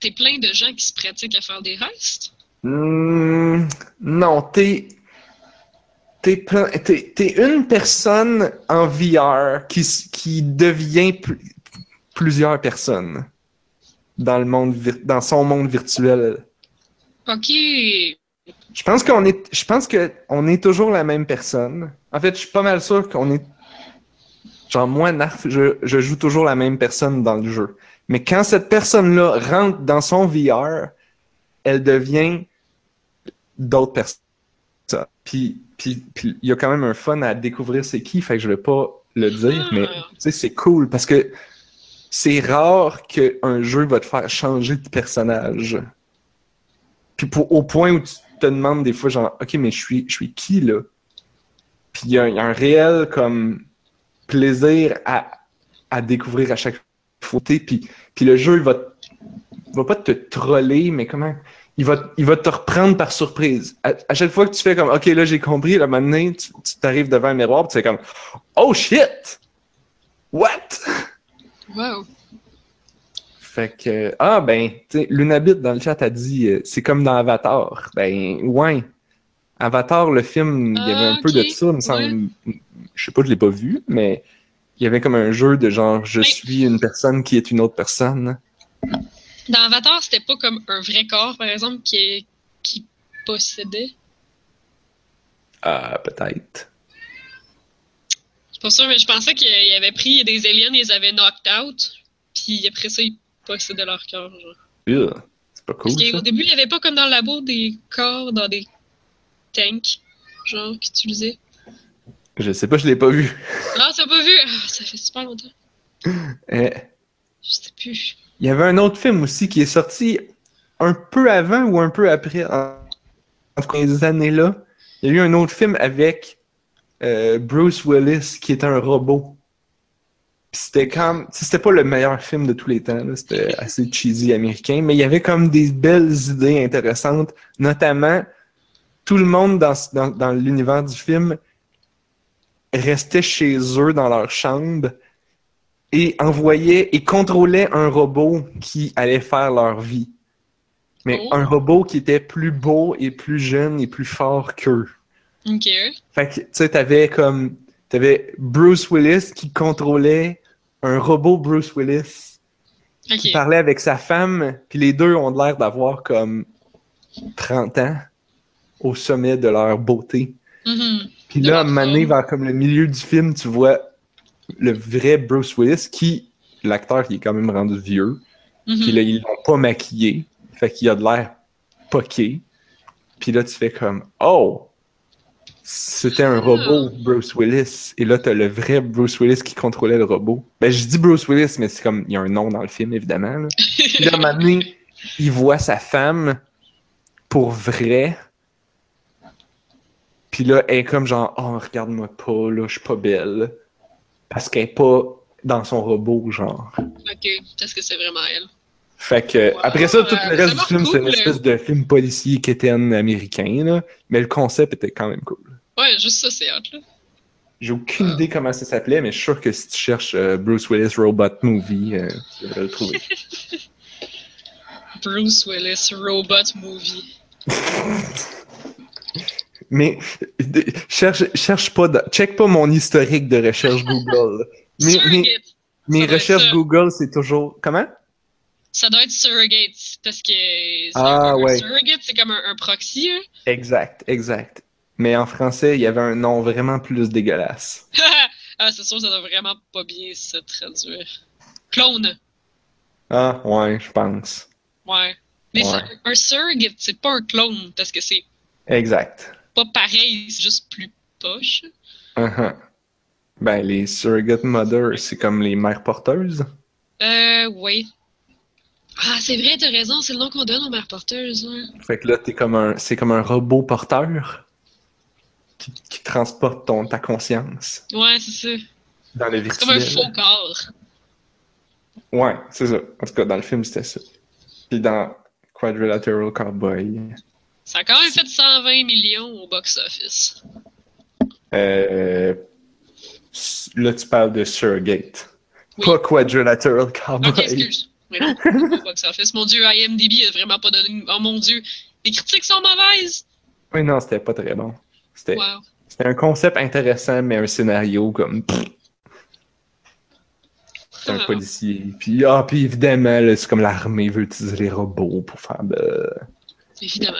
T'es plein de gens qui se pratiquent à faire des restes? Hmm, non, t'es. t'es, plein- t'es, t'es une personne en VR qui, qui devient plusieurs personnes dans le monde, dans son monde virtuel. Ok. Je pense qu'on est, je pense que on est toujours la même personne. En fait, je suis pas mal sûr qu'on est, genre moi, Narf, je, je joue toujours la même personne dans le jeu. Mais quand cette personne-là rentre dans son VR, elle devient d'autres personnes. Puis, puis, puis il y a quand même un fun à découvrir c'est qui, fait que je vais pas le dire, mais tu sais, c'est cool parce que c'est rare qu'un jeu va te faire changer de personnage. Puis pour, au point où tu te demandes des fois, genre, OK, mais je suis, je suis qui, là? Puis il y, a un réel, comme, plaisir à, à découvrir à chaque fois. Puis, puis le jeu, il va, va pas te troller, mais comment... Il va, il va te reprendre par surprise. À, chaque fois que tu fais comme, OK, là, j'ai compris, là, maintenant, tu t'arrives devant un miroir, puis tu fais comme, Oh shit! What? Wow. Fait que, ah ben, tu sais, Lunabit dans le chat a dit, euh, c'est comme dans Avatar. Ben, ouais. Avatar, le film, il y avait un peu de ça, il me semble. Je sais pas, je l'ai pas vu, mais il y avait comme un jeu de genre, je suis une personne qui est une autre personne. Dans Avatar, c'était pas comme un vrai corps, par exemple, qui, est- qui possédait. Ah, peut-être. C'est pas sûr, mais je pensais qu'il avait pris des aliens, ils les avaient knocked out, puis après ça, ils possédaient leur corps. Genre. C'est pas cool, Parce qu'au début, il n'y avait pas comme dans le labo des corps dans des tanks, genre, qu'ils utilisaient. Je sais pas, je l'ai pas vu. Ah, t'as pas vu? Ah, ça fait super longtemps. Euh, Je sais plus. Il y avait un autre film aussi qui est sorti un peu avant ou un peu après, en, en tout cas, ces années-là. Il y a eu un autre film avec euh, Bruce Willis qui est un robot. C'était comme, c'était pas le meilleur film de tous les temps, c'était assez cheesy américain, mais il y avait comme des belles idées intéressantes, notamment tout le monde dans, dans, dans l'univers du film restait chez eux dans leur chambre et envoyait et contrôlait un robot qui allait faire leur vie. Mais Oh. un robot qui était plus beau et plus jeune et plus fort qu'eux. Ok. Fait que, tu sais, t'avais comme, t'avais Bruce Willis qui contrôlait un robot Bruce Willis Ok. qui parlait avec sa femme, puis les deux ont l'air d'avoir comme 30 ans au sommet de leur beauté. Mhm. Puis là, à un Ouais. moment donné, vers comme le milieu du film, tu vois le vrai Bruce Willis qui, l'acteur qui est quand même rendu vieux, Mhm. puis là, ils l'ont pas maquillé, fait qu'il a de l'air poqué. Puis là, tu fais comme, oh, c'était un robot, Bruce Willis. Et là, t'as le vrai Bruce Willis qui contrôlait le robot. Ben, je dis Bruce Willis, mais c'est comme, il y a un nom dans le film, évidemment. là. Puis là, à un moment donné, il voit sa femme pour vrai. Puis là, elle est comme genre, oh, regarde-moi pas, là, je suis pas belle. Parce qu'elle est pas dans son robot, genre. ok, parce que c'est vraiment elle. Fait que, Wow, après ça, tout le reste du film, c'est une espèce de film policier quétaine américain, là. Mais le concept était quand même cool. Ouais, juste ça, c'est hot, là. J'ai aucune idée comment ça s'appelait, mais je suis sûr que si tu cherches euh, Bruce Willis Robot Movie, euh, tu devrais le trouver. Bruce Willis Robot Movie. Mais cherche, cherche pas, dans- check pas mon historique de recherche Google. Mais, mais mes recherches. Google, c'est toujours. Comment? Ça doit être Surrogate, parce que Ah, un, un ouais. Surrogate, c'est comme un, un proxy, hein. Exact, exact. Mais en français, il y avait un nom vraiment plus dégueulasse. ah, c'est sûr, ça doit vraiment pas bien se traduire. Clone. Ah, ouais, je pense. Ouais. Mais Ouais. c'est- un surrogate, c'est pas un clone, parce que c'est Exact. pas pareil, c'est juste plus poche. Uh-huh. Ben, les surrogate mothers, c'est comme les mères porteuses? Euh, oui. Ah, c'est vrai, t'as raison, c'est le nom qu'on donne aux mères porteuses. Ouais. Fait que là, t'es comme un, c'est comme un robot porteur? Qui, qui transporte ton, ta conscience Ouais, c'est ça. dans le C'est comme un virtuel. faux corps. Ouais, c'est ça. En tout cas, dans le film, c'était ça. Puis dans Quadrilateral Cowboy, Ça a quand même fait 120 millions au box-office. euh, là, tu parles de Surrogate. Oui. Pas Quadrilateral Cowboy. Ok, excuse. Oui, au box-office. Mon dieu, IMDb a vraiment pas donné. Oh mon dieu, les critiques sont mauvaises. Oui, non, c'était pas très bon. C'était Wow. Un concept intéressant, mais un scénario comme. C'est un Ah. policier. Puis, ah, puis évidemment, c'est comme l'armée veut utiliser les robots pour faire de- Évidemment.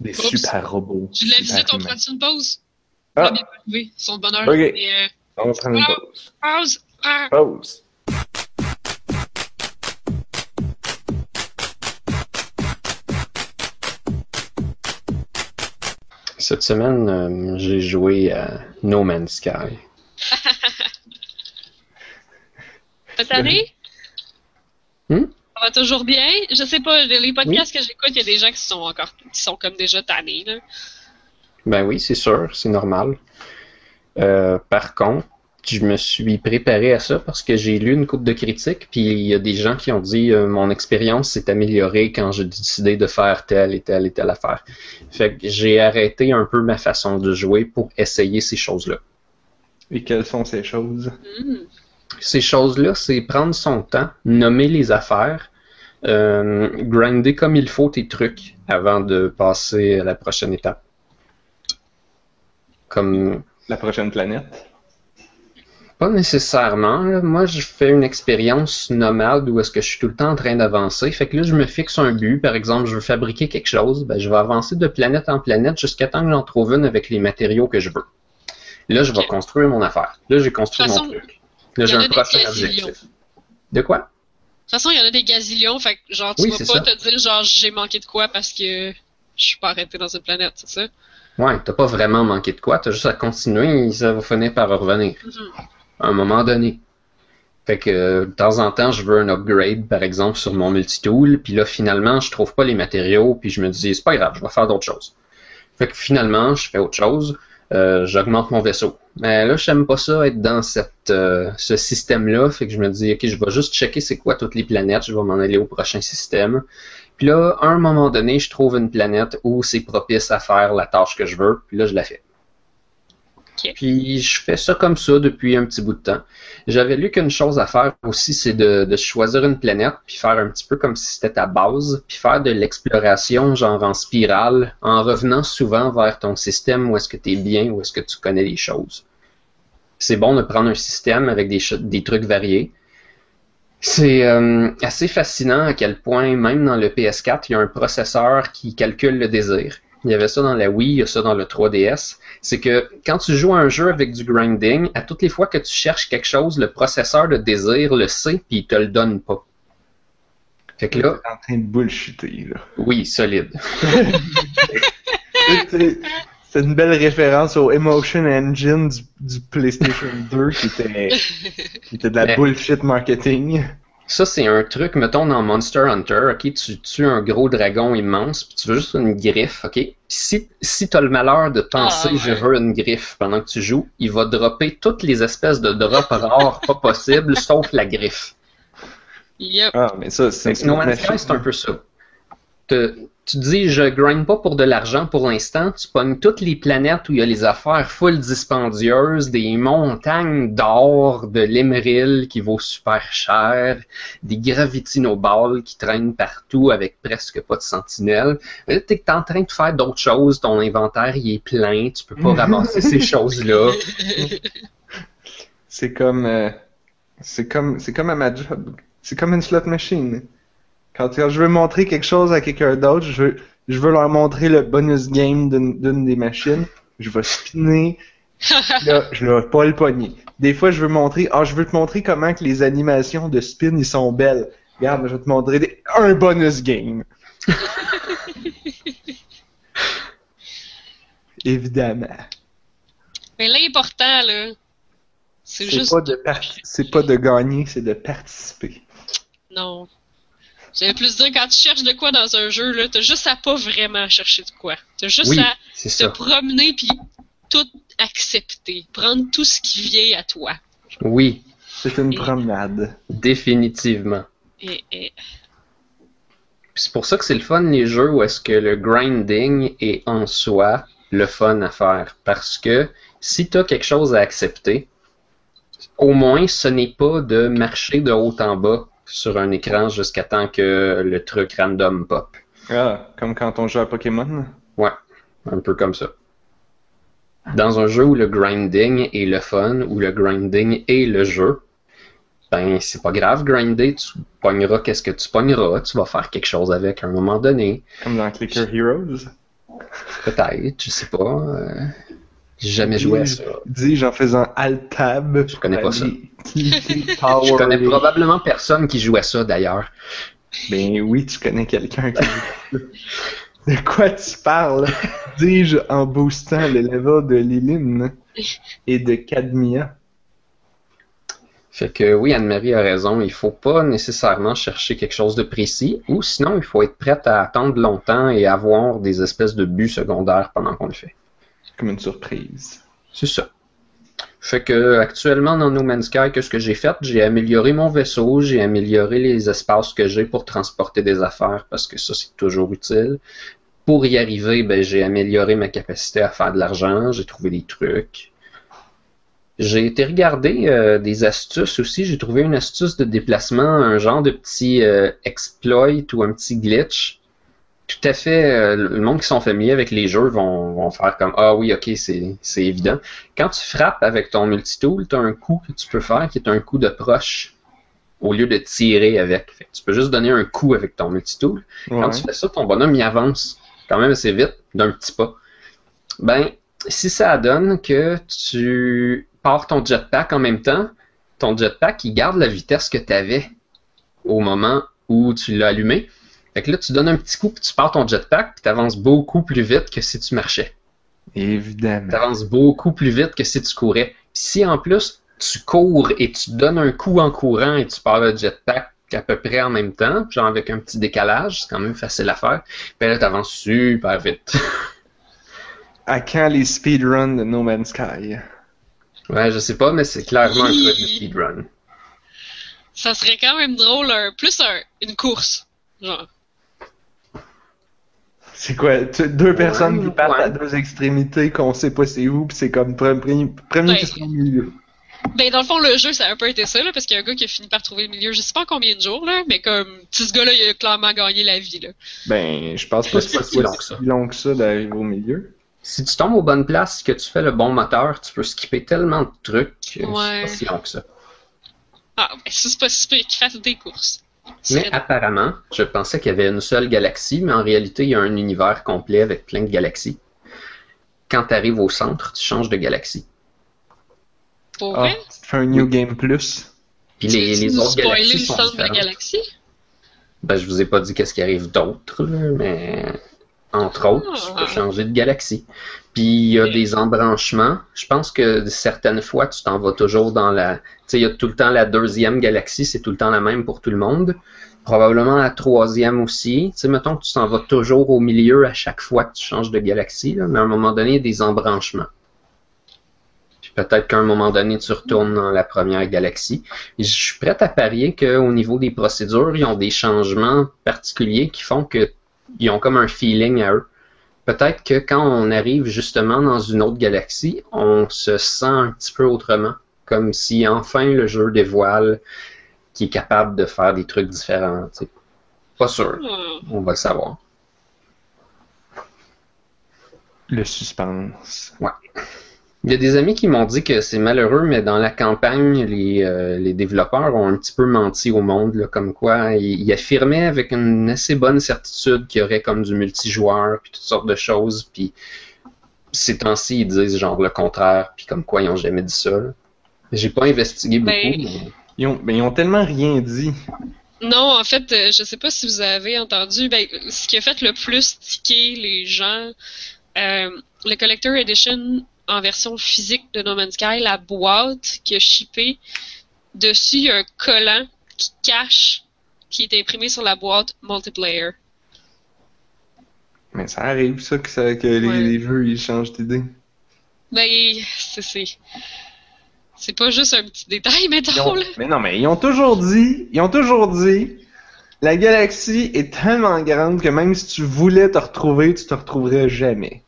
des Oups. super robots. Tu l'as super visite, on prend une pause? Ah. Bien levé. Son bonheur. Ok. Mais, euh, On va prendre une pause. pause. Ah. Pause. Cette semaine, euh, j'ai joué à No Man's Sky. T'as tanné? Hmm? Ça va toujours bien? Je sais pas, les podcasts que j'écoute, il y a des gens qui sont encore, qui sont comme déjà tannés, là. Ben oui, c'est sûr, c'est normal. Euh, par contre, je me suis préparé à ça parce que j'ai lu une coupe de critiques, puis il y a des gens qui ont dit euh, mon expérience s'est améliorée quand j'ai décidé de faire telle et telle et telle affaire. Fait que j'ai arrêté un peu ma façon de jouer pour essayer ces choses-là. Et quelles sont ces choses? Hmm. Ces choses-là, c'est prendre son temps, nommer les affaires, euh, grinder comme il faut tes trucs avant de passer à la prochaine étape. Comme La prochaine planète? Pas nécessairement. là. Moi, je fais une expérience nomade où est-ce que je suis tout le temps en train d'avancer. Fait que là, je me fixe un but. Par exemple, je veux fabriquer quelque chose. Ben, je vais avancer de planète en planète jusqu'à temps que j'en trouve une avec les matériaux que je veux. Là, je vais construire mon affaire. Là, j'ai construit mon truc. Là, j'ai un prochain objectif. De quoi? De toute façon, il y en a des gazillions, fait que genre, tu Oui, vas pas ça. te dire genre j'ai manqué de quoi parce que je suis pas arrêté dans une planète, c'est ça? Ouais, t'as pas vraiment manqué de quoi. T'as juste à continuer et ça va finir par revenir. Mhm. À un moment donné. Fait que euh, de temps en temps, je veux un upgrade, par exemple, sur mon multitool, puis là, finalement, je trouve pas les matériaux, puis je me dis, c'est pas grave, je vais faire d'autres choses. Fait que finalement, je fais autre chose, euh, j'augmente mon vaisseau. Mais là, j'aime pas ça être dans cette, euh, ce système-là, fait que je me dis, ok, je vais juste checker c'est quoi toutes les planètes, je vais m'en aller au prochain système. Puis là, à un moment donné, je trouve une planète où c'est propice à faire la tâche que je veux, puis là, je la fais. Puis je fais ça comme ça depuis un petit bout de temps. J'avais lu qu'une chose à faire aussi, c'est de, choisir une planète, puis faire un petit peu comme si c'était ta base, puis faire de l'exploration genre en spirale, en revenant souvent vers ton système où est-ce que tu es bien, où est-ce que tu connais les choses. C'est bon de prendre un système avec des trucs variés. C'est euh, assez fascinant à quel point, même dans le PS4, il y a un processeur qui calcule le désir. Il y avait ça dans la Wii, il y a ça dans le 3DS c'est que quand tu joues à un jeu avec du grinding, à toutes les fois que tu cherches quelque chose, le processeur de désir le sait puis il te le donne pas. Fait que là, en train de bullshiter, là. oui, solide. C'est- C'est une belle référence au Emotion Engine du, du PlayStation 2 qui était, qui était de la Mais- bullshit marketing. Ça, c'est un truc, mettons, dans Monster Hunter, ok, tu tues un gros dragon immense, puis tu veux juste une griffe, ok? Puis si, si t'as le malheur de penser Ah, ouais. je veux une griffe pendant que tu joues, il va dropper toutes les espèces de drops rares pas possibles, sauf la griffe. Yep. Ah, mais ça, c'est No Man's Sky, c'est un peu ça. Te- tu dis, je grind pas pour de l'argent pour l'instant, tu pognes toutes les planètes où il y a les affaires full dispendieuses, des montagnes d'or, de l'émeril qui vaut super cher, des gravitinoballes qui traînent partout avec presque pas de sentinelles. Mais là, t'es en train de faire d'autres choses, ton inventaire il est plein, tu peux pas ramasser ces choses-là. C'est comme, euh, c'est comme, c'est comme à ma job. C'est comme une slot machine. Quand, quand je veux montrer quelque chose à quelqu'un d'autre, je veux, je veux leur montrer le bonus game d'une des machines. Je vais spinner. Là, je ne vais pas le pogner. Des fois, je veux montrer, ah, je veux te montrer comment que les animations de spin, ils sont belles. Regarde, je vais te montrer des- un bonus game. Évidemment. Mais l'important, là, c'est juste. pas de parti- c'est pas de gagner, c'est de participer. Non. J'allais plus dire, quand tu cherches de quoi dans un jeu, là, t'as juste à pas vraiment chercher de quoi. T'as juste Oui, à c'est te ça. promener puis tout accepter. Prendre tout ce qui vient à toi. Oui, C'est une Et- promenade. définitivement. Et, et- C'est pour ça que c'est le fun les jeux où est-ce que le grinding est en soi le fun à faire. Parce que si tu as quelque chose à accepter, au moins ce n'est pas de marcher de haut en bas sur un écran jusqu'à temps que le truc random pop. Ah, comme quand on joue à Pokémon? Ouais, un peu comme ça. dans un jeu où le grinding est le fun, où le grinding est le jeu, ben c'est pas grave, grinder, tu pogneras qu'est-ce que tu pogneras, tu vas faire quelque chose avec à un moment donné. Comme dans Clicker Heroes? Peut-être, je sais pas. J'ai jamais joué à ça. Dis-je en faisant Alt-Tab. Je connais pas ça. Je connais probablement personne qui joue à ça d'ailleurs. Ben oui, tu connais quelqu'un qui De quoi tu parles? Dis-je en boostant le level de Liline et de Cadmia. Fait que oui, Anne-Marie a raison, il faut pas nécessairement chercher quelque chose de précis, ou sinon il faut être prête à attendre longtemps et avoir des espèces de buts secondaires pendant qu'on le fait. Comme une surprise. C'est ça. Fait que actuellement dans No Man's Sky, qu'est-ce que j'ai fait? J'ai amélioré mon vaisseau, j'ai amélioré les espaces que j'ai pour transporter des affaires parce que ça c'est toujours utile. Pour y arriver, ben, j'ai amélioré ma capacité à faire de l'argent, j'ai trouvé des trucs. J'ai été regarder euh, des astuces aussi. J'ai trouvé une astuce de déplacement, un genre de petit euh, exploit ou un petit glitch. Tout à fait, euh, le monde qui sont familiers avec les jeux vont, vont faire comme Ah oui, ok, c'est c'est évident. Quand tu frappes avec ton multitool, tu as un coup que tu peux faire qui est un coup de proche au lieu de tirer avec. Fait que tu peux juste donner un coup avec ton multitool. Quand tu fais ça, ton bonhomme il avance quand même assez vite, d'un petit pas. Ben, si ça donne que tu pars ton jetpack en même temps, ton jetpack il garde la vitesse que tu avais au moment où tu l'as allumé. Fait que là, tu donnes un petit coup, puis tu pars ton jetpack, puis tu avances beaucoup plus vite que si tu marchais. Évidemment. Tu avances beaucoup plus vite que si tu courais. Puis si en plus, tu cours et tu donnes un coup en courant et tu pars le jetpack à peu près en même temps, genre avec un petit décalage, c'est quand même facile à faire, ben là, tu avances super vite. À quand les speedruns de No Man's Sky? ouais, je sais pas, mais c'est clairement un truc de speedrun. Ça serait quand même drôle, un, plus un, une course. Genre. C'est quoi? tu- deux personnes qui ouais. partent à deux extrémités qu'on sait pas c'est où, pis c'est comme premier, premier qui Ouais. sera au milieu. Ben, dans le fond, le jeu, ça a un peu été ça, là, parce qu'il y a un gars qui a fini par trouver le milieu, je sais pas en combien de jours, là, mais comme, ce gars-là, il a clairement gagné la vie, là. Ben, je pense pas que C'est si long que ça. si long que ça d'arriver au milieu. Si tu tombes aux bonnes places, que tu fais le bon moteur, tu peux skipper tellement de trucs c'est pas si long que ça. Ah, ben, ça, c'est pas si pire qu'il fasse des courses. Mais apparemment, je pensais qu'il y avait une seule galaxie, mais en réalité, il y a un univers complet avec plein de galaxies. Quand tu arrives au centre, tu changes de galaxie. Pour Ah, vrai? tu fais un New Game Plus. Puis les, les nous autres spoiler galaxies le sont centre de la différentes. galaxie? Ben, je vous ai pas dit qu'est-ce qui arrive d'autre, mais entre autres, tu peux Ah. changer de galaxie. Puis il y a des embranchements. Je pense que certaines fois, tu t'en vas toujours dans la. Tu sais, il y a tout le temps la deuxième galaxie, c'est tout le temps la même pour tout le monde. Probablement la troisième aussi. Tu sais, mettons que tu t'en vas toujours au milieu à chaque fois que tu changes de galaxie, là, mais à un moment donné, il y a des embranchements. Puis peut-être qu'à un moment donné, tu retournes dans la première galaxie. Et je suis prêt à parier qu'au niveau des procédures, ils ont des changements particuliers qui font que ils ont comme un feeling à eux. Peut-être que quand on arrive justement dans une autre galaxie, on se sent un petit peu autrement. Comme si enfin le jeu dévoile qu'il est capable de faire des trucs différents. Pas sûr. Ah. On va le savoir. Le suspense. Il y a des amis qui m'ont dit que c'est malheureux, mais dans la campagne, les, euh, les développeurs ont un petit peu menti au monde, là, comme quoi ils, ils affirmaient avec une assez bonne certitude qu'il y aurait comme du multijoueur, puis toutes sortes de choses, puis ces temps-ci, ils disent genre le contraire, puis comme quoi ils ont jamais dit ça. là. J'ai pas investigué beaucoup, Ben, mais Ils ont, ben, ils ont tellement rien dit. Non, en fait, euh, je sais pas si vous avez entendu, ben, ce qui a fait le plus tiquer les gens, euh, le Collector Edition en version physique de No Man's Sky, la boîte qui a shippé, dessus, il y a un collant qui cache, qui est imprimé sur la boîte multiplayer. Mais ça arrive, ça, que, ça, que les, Ouais. les jeux, ils changent d'idée. Ben, c'est, c'est, c'est pas juste un petit détail, mettons, ont- là. mais non, mais ils ont toujours dit, ils ont toujours dit, la galaxie est tellement grande que même si tu voulais te retrouver, tu te retrouverais jamais.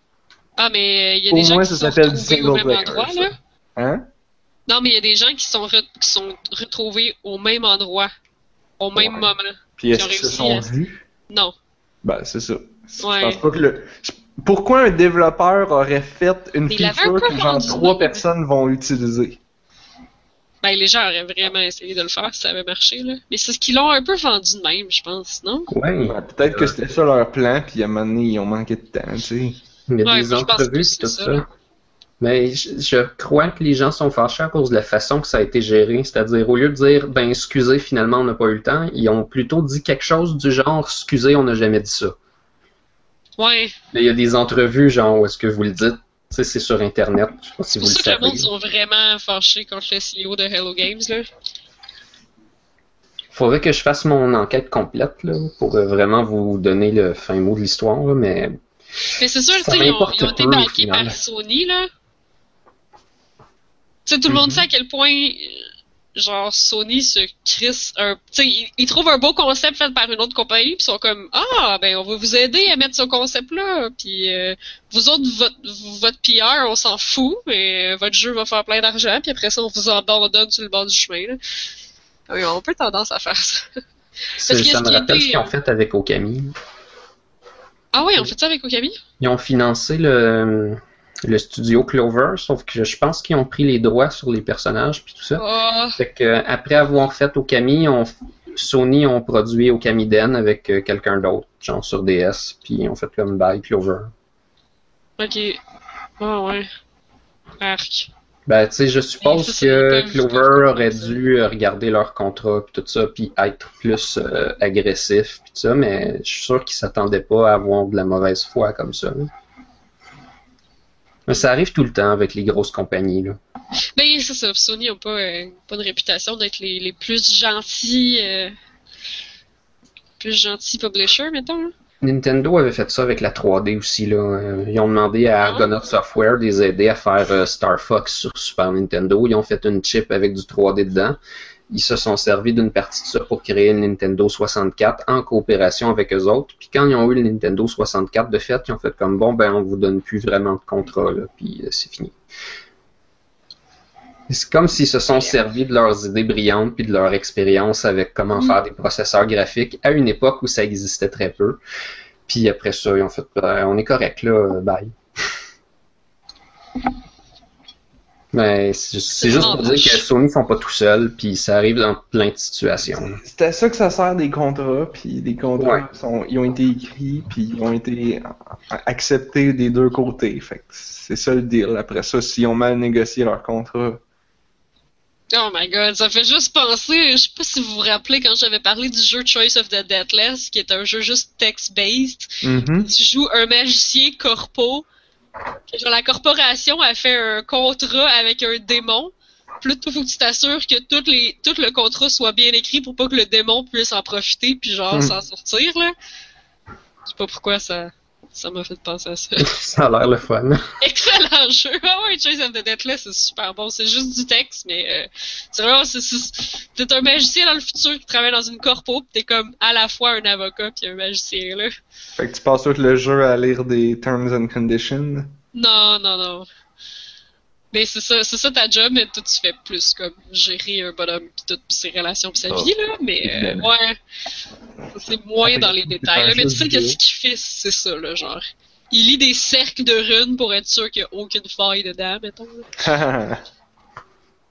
Ah, mais il y a Au des gens qui ça s'appelle du retrouvés au single même player, endroit, ça. là. Hein? Non, mais il y a des gens qui sont, re- qui sont retrouvés au même endroit, au même Ouais. moment. Puis est-ce Ils ont qu'ils se sont à- vus? Non. Ben, c'est ça. Je Ouais. pense pas que le. je- pourquoi un développeur aurait fait une Mais feature que genre trois personnes vont utiliser? Ben, les gens auraient vraiment essayé de le faire si ça avait marché, là. Mais c'est ce qu'ils l'ont un peu vendu de même, je pense, non? Ouais. Ouais, Peut-être que c'était ça leur plan, puis à un moment donné, ils ont manqué de temps, tu sais. Il y a Ouais, des entrevues tout ça. Mais je, je crois que les gens sont fâchés à cause de la façon que ça a été géré. C'est-à-dire, au lieu de dire, ben, excusez, finalement, on n'a pas eu le temps, ils ont plutôt dit quelque chose du genre, excusez, on n'a jamais dit ça. Ouais. Là, il y a des entrevues, genre, est-ce que vous le dites? Tu sais, c'est sur Internet. Je sais pas si vous le ça que le savez. monde sont vraiment fâchés contre le CEO de Hello Games, là. Faudrait que je fasse mon enquête complète, là, pour vraiment vous donner le fin mot de l'histoire, mais Mais c'est sûr, tu sais, ils ont, m'importe ils ont été final. par Sony, là. Tu sais, tout le monde Mhm. sait à quel point, euh, genre, Sony se crisse un... Tu sais, ils, ils trouvent un beau concept fait par une autre compagnie, puis ils sont comme « Ah, ben, on va vous aider à mettre ce concept-là, puis euh, vous autres, votre, votre PR, on s'en fout, mais votre jeu va faire plein d'argent, puis après ça, on vous abandonne sur le bord du chemin, là. » Oui, on a un peu tendance à faire ça. c'est- que ça me rappelle ce qu'ils ont fait avec Okami. Ah oui, on fait ça avec Okami? Ils ont financé le, le studio Clover, sauf que je pense qu'ils ont pris les droits sur les personnages puis tout ça. Ah, Fait que euh, après avoir fait Okami, on, Sony ont produit Okami Den avec euh, quelqu'un d'autre, genre sur DS, puis ils ont fait comme Bye Clover. ok. Ah ouais. Arc. Ben, tu sais, je suppose que Clover aurait dû regarder leur contrat puis tout ça, puis être plus euh, agressif puis tout ça, mais je suis sûr qu'ils s'attendaient pas à avoir de la mauvaise foi comme ça. là. Mais ça arrive tout le temps avec les grosses compagnies, là. Ben, c'est ça. Sony n'a pas, euh, pas de réputation d'être les, les plus gentils. euh, plus gentils publishers, mettons. là. Nintendo avait fait ça avec la 3D aussi. Là. Euh, Ils ont demandé à Argonaut Software de les aider à faire euh, Star Fox sur Super Nintendo. Ils ont fait une chip avec du 3D dedans. Ils se sont servis d'une partie de ça pour créer le Nintendo 64 en coopération avec eux autres. Puis quand ils ont eu le Nintendo 64 de fait, ils ont fait comme bon, ben on vous donne plus vraiment de contrat, là, puis euh, c'est fini. C'est comme s'ils se sont servis de leurs idées brillantes puis de leur expérience avec comment Mm. faire des processeurs graphiques à une époque où ça existait très peu. Puis après ça, ils ont fait Ben, on est correct là, bye. Mais c'est juste pour dire que Sony sont pas tout seuls, puis ça arrive dans plein de situations. C'est à ça que ça sert des contrats, puis les contrats Ouais. sont, ils ont été écrits, puis ils ont été acceptés des deux côtés. Fait que c'est ça le deal. Après ça, s'ils ont mal négocié leur contrat, Oh my god, ça fait juste penser. Je sais pas si vous vous rappelez quand j'avais parlé du jeu Choice of the Deathless, qui est un jeu juste text-based. Mhm. Tu joues un magicien corpo. Genre, la corporation a fait un contrat avec un démon. Toi, faut que tu t'assures que tout, les, tout le contrat soit bien écrit pour pas que le démon puisse en profiter puis genre Mm. s'en sortir, là. Je sais pas pourquoi ça ça m'a fait penser à ça. ça a l'air le fun. Excellent jeu! Ah ouais, Chase of the Deathless, c'est super bon. C'est juste du texte, mais euh, c'est vraiment... c'est- T'es un magicien dans le futur qui travaille dans une corpo, pis t'es comme à la fois un avocat puis un magicien, là. Fait que tu passes tout le jeu à lire des terms and conditions? Non, non, non. Mais c'est ça, c'est ça ta job, mais toi tu fais plus comme gérer un bonhomme pis toutes ses relations pis sa Oh, vie, là. Mais euh, ouais, c'est moins Ah, dans les détails. là. Mais tu sais que vidéo. ce qu'il fait, c'est ça, là, genre. Il lit des cercles de runes pour être sûr qu'il n'y a aucune faille dedans, mettons.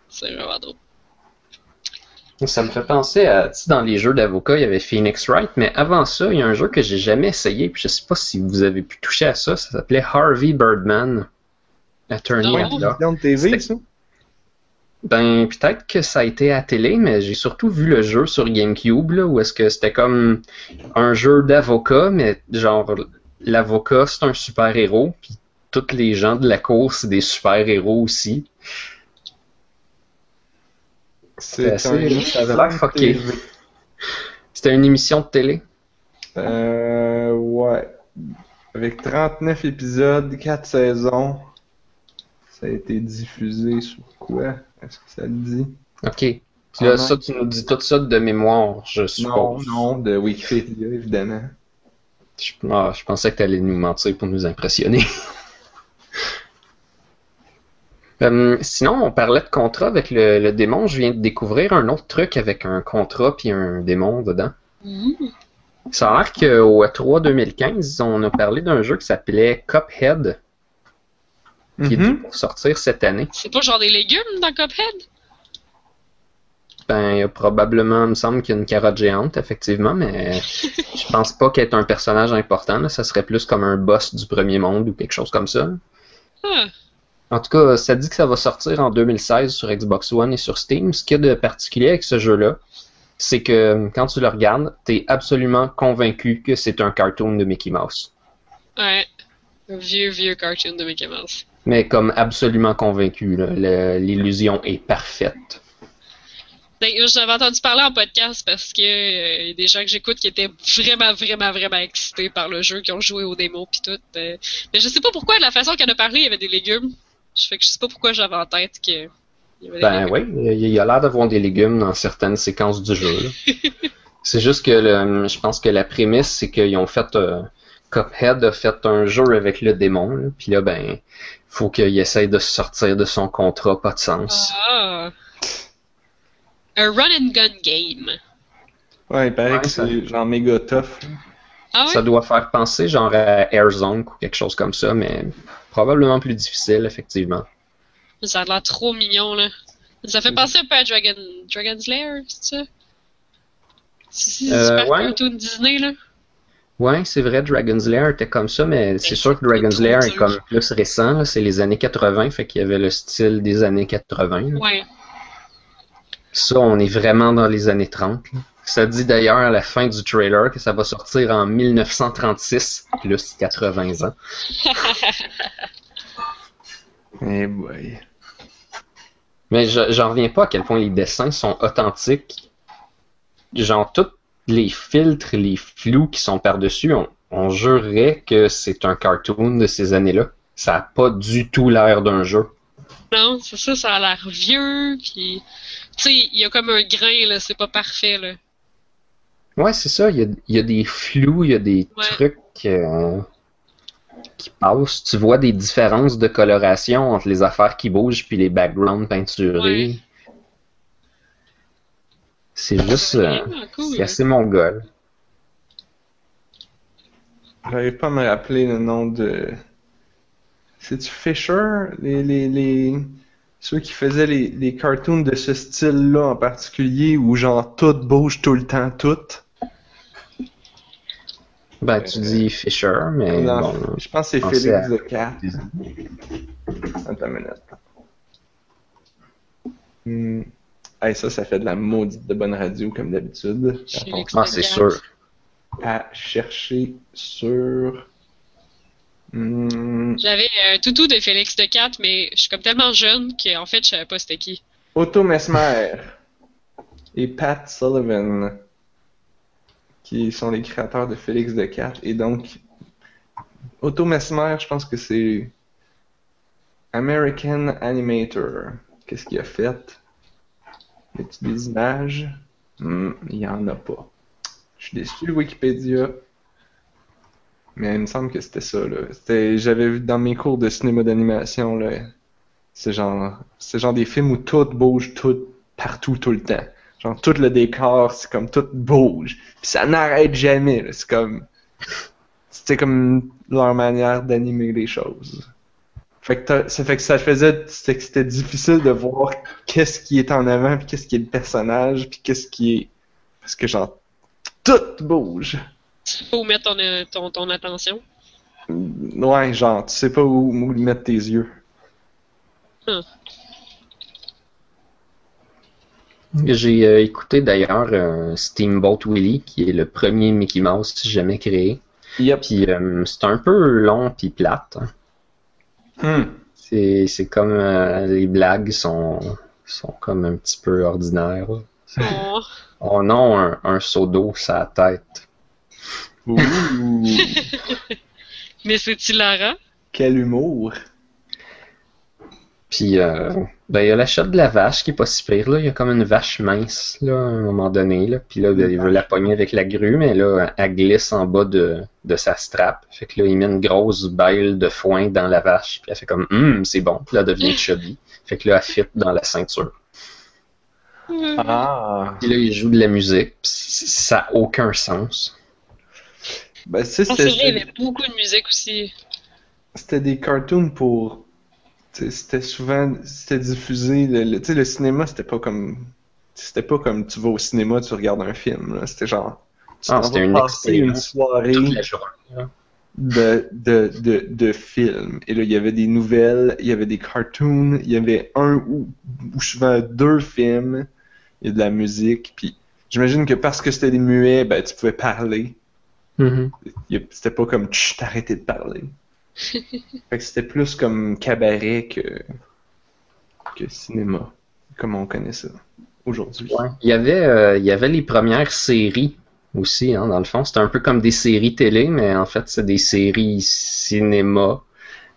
C'est vraiment drôle. Ça me fait penser à, tu sais, dans les jeux d'avocat, il y avait Phoenix Wright, mais avant ça, il y a un jeu que j'ai jamais essayé, puis je sais pas si vous avez pu toucher à ça, ça s'appelait Harvey Birdman. Vision de TV, ça? Ben, peut-être que ça a été à télé, mais j'ai surtout vu le jeu sur GameCube, là, où est-ce que c'était comme un jeu d'avocat, mais genre, l'avocat, c'est un super-héros, puis tous les gens de la cour, c'est des super-héros aussi. C'est assez-. C'était une émission de télé. Euh, ouais. Avec 39 épisodes, 4 saisons. Ça a été diffusé sur quoi? Est-ce que ça le dit? OK. Puis là, Ah, ça, non. tu nous dis tout ça de mémoire, je Non, suppose. non, de Wikipédia, évidemment. Je, ah, je pensais que tu allais nous mentir pour nous impressionner. Euh, sinon, on parlait de contrat avec le, le démon. Je viens de découvrir un autre truc avec un contrat puis un démon dedans. Mmh. Ça a l'air qu'au E3 2015, on a parlé d'un jeu qui s'appelait Cuphead, qui est dû Mhm. pour sortir cette année. C'est pas genre des légumes dans Cuphead? Ben, il y a probablement, il me semble qu'il y a une carotte géante, effectivement, mais je pense pas qu'elle est un personnage important. là. Ça serait plus comme un boss du premier monde ou quelque chose comme ça. Ah, En tout cas, ça dit que ça va sortir en 2016 sur Xbox One et sur Steam. Ce qu'il y a de particulier avec ce jeu-là, c'est que quand tu le regardes, t'es absolument convaincu que c'est un cartoon de Mickey Mouse. ouais. Un vieux, vieux cartoon de Mickey Mouse. Mais comme absolument convaincu, l'illusion est parfaite. Ben, J'avais entendu parler en podcast parce que euh, y a des gens que j'écoute qui étaient vraiment, vraiment, vraiment excités par le jeu, qui ont joué aux démos pis tout. euh. mais je sais pas pourquoi, de la façon qu'elle a parlé, il y avait des légumes. Je fais que je sais pas pourquoi j'avais en tête que. il y avait des Ben oui, il y a l'air d'avoir des légumes dans certaines séquences du jeu. c'est juste que le- je pense que la prémisse, c'est qu'ils ont fait. euh, Cuphead a fait un jeu avec le démon, puis là, ben, faut qu'il essaye de se sortir de son contrat, pas de sens. Ah. Un run and gun game. Ouais, il paraît Ouais, que ça- c'est genre méga tough. Ah ouais? Ça doit faire penser genre à Airzone ou quelque chose comme ça, mais probablement plus difficile, effectivement. Ça a l'air trop mignon, là. Ça fait penser un peu à Dragon... Dragon's Lair, c'est ça? C'est Euh, super ouais. cartoon Disney, là. Ouais, c'est vrai, Dragon's Lair était comme ça, mais c'est sûr que Dragon's Lair est comme plus récent, là, c'est les années 80, fait qu'il y avait le style des années 80. là. Ouais. Ça, on est vraiment dans les années 30. là. Ça dit d'ailleurs à la fin du trailer que ça va sortir en 1936, plus 80 ans. Eh boy. Mais je- j'en reviens pas à quel point les dessins sont authentiques. Genre, tous les filtres, les flous qui sont par-dessus, on, on jurerait que c'est un cartoon de ces années-là. Ça a pas du tout l'air d'un jeu. Non, c'est ça, ça a l'air vieux, puis... Tu sais, il y a comme un grain, là, c'est pas parfait, là. Ouais, c'est ça. Il y a, il y a des flous, il y a des Ouais. trucs euh, qui passent. Tu vois des différences de coloration entre les affaires qui bougent puis les backgrounds peinturés. Ouais. C'est juste. euh, Vraiment cool. c'est assez mongol. J'arrive pas à me rappeler le nom de. C'est-tu Fisher? Les, les, les... Ceux qui faisaient les, les cartoons de ce style-là en particulier, où genre tout bouge tout le temps, tout? Ben, tu dis Fisher, mais Non, bon. je pense que c'est Félix à- de Cat. Attends une minute. Hmm. Hey, ça, ça fait de la maudite de bonne radio, comme d'habitude. Ah, c'est sûr. À chercher sur. Hmm. J'avais un toutou de Félix de 4, mais je suis comme tellement jeune qu'en fait, je savais pas c'était qui. Otto Mesmer et Pat Sullivan, qui sont les créateurs de Félix de 4. Et donc, Otto Mesmer, je pense que c'est American Animator. Qu'est-ce qu'il a fait? Y a des images? Hmm, il y en a pas. Je suis déçu, Wikipédia. Mais il me semble que c'était ça, là. J'avais vu dans mes cours de cinéma d'animation, là. C'est genre, c'est genre des films où tout bouge tout, partout, tout le temps. Genre, tout le décor, c'est comme tout bouge. Puis ça n'arrête jamais. C'est comme, c'était comme leur manière d'animer les choses. Fait que ça fait que ça faisait, que c'était difficile de voir qu'est-ce qui est en avant, puis qu'est-ce qui est le personnage, puis qu'est-ce qui est, parce que genre, tout bouge. Faut mettre ton, ton, ton attention? Ouais, genre, tu sais pas où, où mettre tes yeux. J'ai euh, écouté d'ailleurs euh, Steamboat Willie, qui est le premier Mickey Mouse jamais créé. Yep. Puis euh, c'est un peu long puis plate. Hmm. C'est c'est comme euh, les blagues sont sont comme un petit peu ordinaires. Oh. Oh non, un, un seau d'eau sa tête. Ouh. Mais c'est hilarant. Quel humour. Puis euh, ben il y a la shot de la vache qui est pas si pire là. Il y a comme une vache mince là à un moment donné là. Puis là il veut la pogner avec la grue, mais là elle glisse en bas de, de sa strap. Fait que là il met une grosse balle de foin dans la vache. Puis elle fait comme hum c'est bon. Puis là elle devient chubby. Fait que là elle fit dans la ceinture. Ah. Puis là il joue de la musique. Puis ça a aucun sens. Ben, tu sais, c'est c'était vrai, il y avait beaucoup de musique aussi. c'était des cartoons pour. C'était souvent. C'était diffusé. Le, le- cinéma, c'était pas comme. C'était pas comme tu vas au cinéma, tu regardes un film. C'était genre. Tu Ah, vas une passer une soirée de, de, de, de films. Et là, il y avait des nouvelles, il y avait des cartoons, il y avait un ou, ou souvent deux films, il y a de la musique. Puis j'imagine que parce que c'était des muets, ben, tu pouvais parler. Mhm. A- C'était pas comme t'arrêtais de parler. C'était plus comme cabaret que, cinéma, comme on connaît ça aujourd'hui. Ouais. Il y avait, euh, il y avait les premières séries aussi, hein, dans le fond. C'était un peu comme des séries télé, mais en fait, c'est des séries cinéma.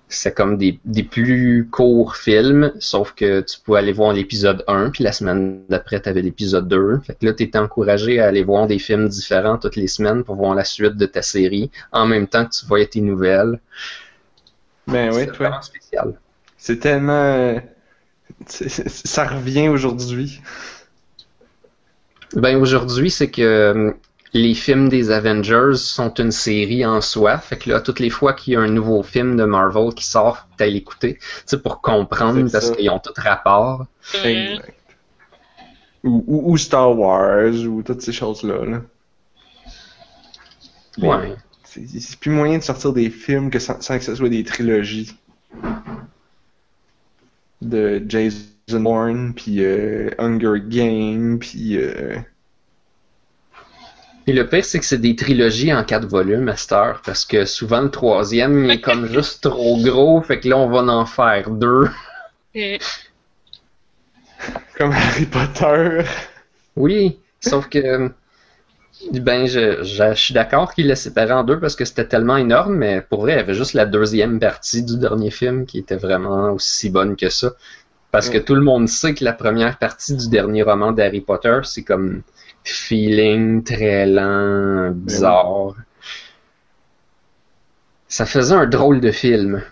C'est comme des, des plus courts films, sauf que tu pouvais aller voir l'épisode 1, puis la semaine d'après, tu avais l'épisode 2. Fait que là, tu étais encouragé à aller voir des films différents toutes les semaines pour voir la suite de ta série, en même temps que tu voyais tes nouvelles. Ben oui, c'est toi. spécial. C'est tellement. Ça revient aujourd'hui. Ben aujourd'hui, c'est que euh, les films des Avengers sont une série en soi. Fait que là, toutes les fois qu'il y a un nouveau film de Marvel qui sort, faut que l'écouter. Pour comprendre, parce qu'ils ont tout rapport. Exact. Ou, ou, ou Star Wars, ou toutes ces choses-là. Là. Ouais. C'est plus moyen de sortir des films que sans, sans que ce soit des trilogies. De Jason Bourne, puis euh, Hunger Games, puis... euh, Et le pire, c'est que c'est des trilogies en quatre volumes à cette heure, parce que souvent le troisième est comme juste trop gros, fait que là, on va en faire deux. Comme Harry Potter. Oui, sauf que ben je, je, je suis d'accord qu'il l'a séparé en deux parce que c'était tellement énorme, mais pour vrai, il y avait juste la deuxième partie du dernier film qui était vraiment aussi bonne que ça. Parce que Mm. tout le monde sait que la première partie du dernier roman d'Harry Potter, c'est comme feeling très lent, bizarre. Ça faisait un drôle de film.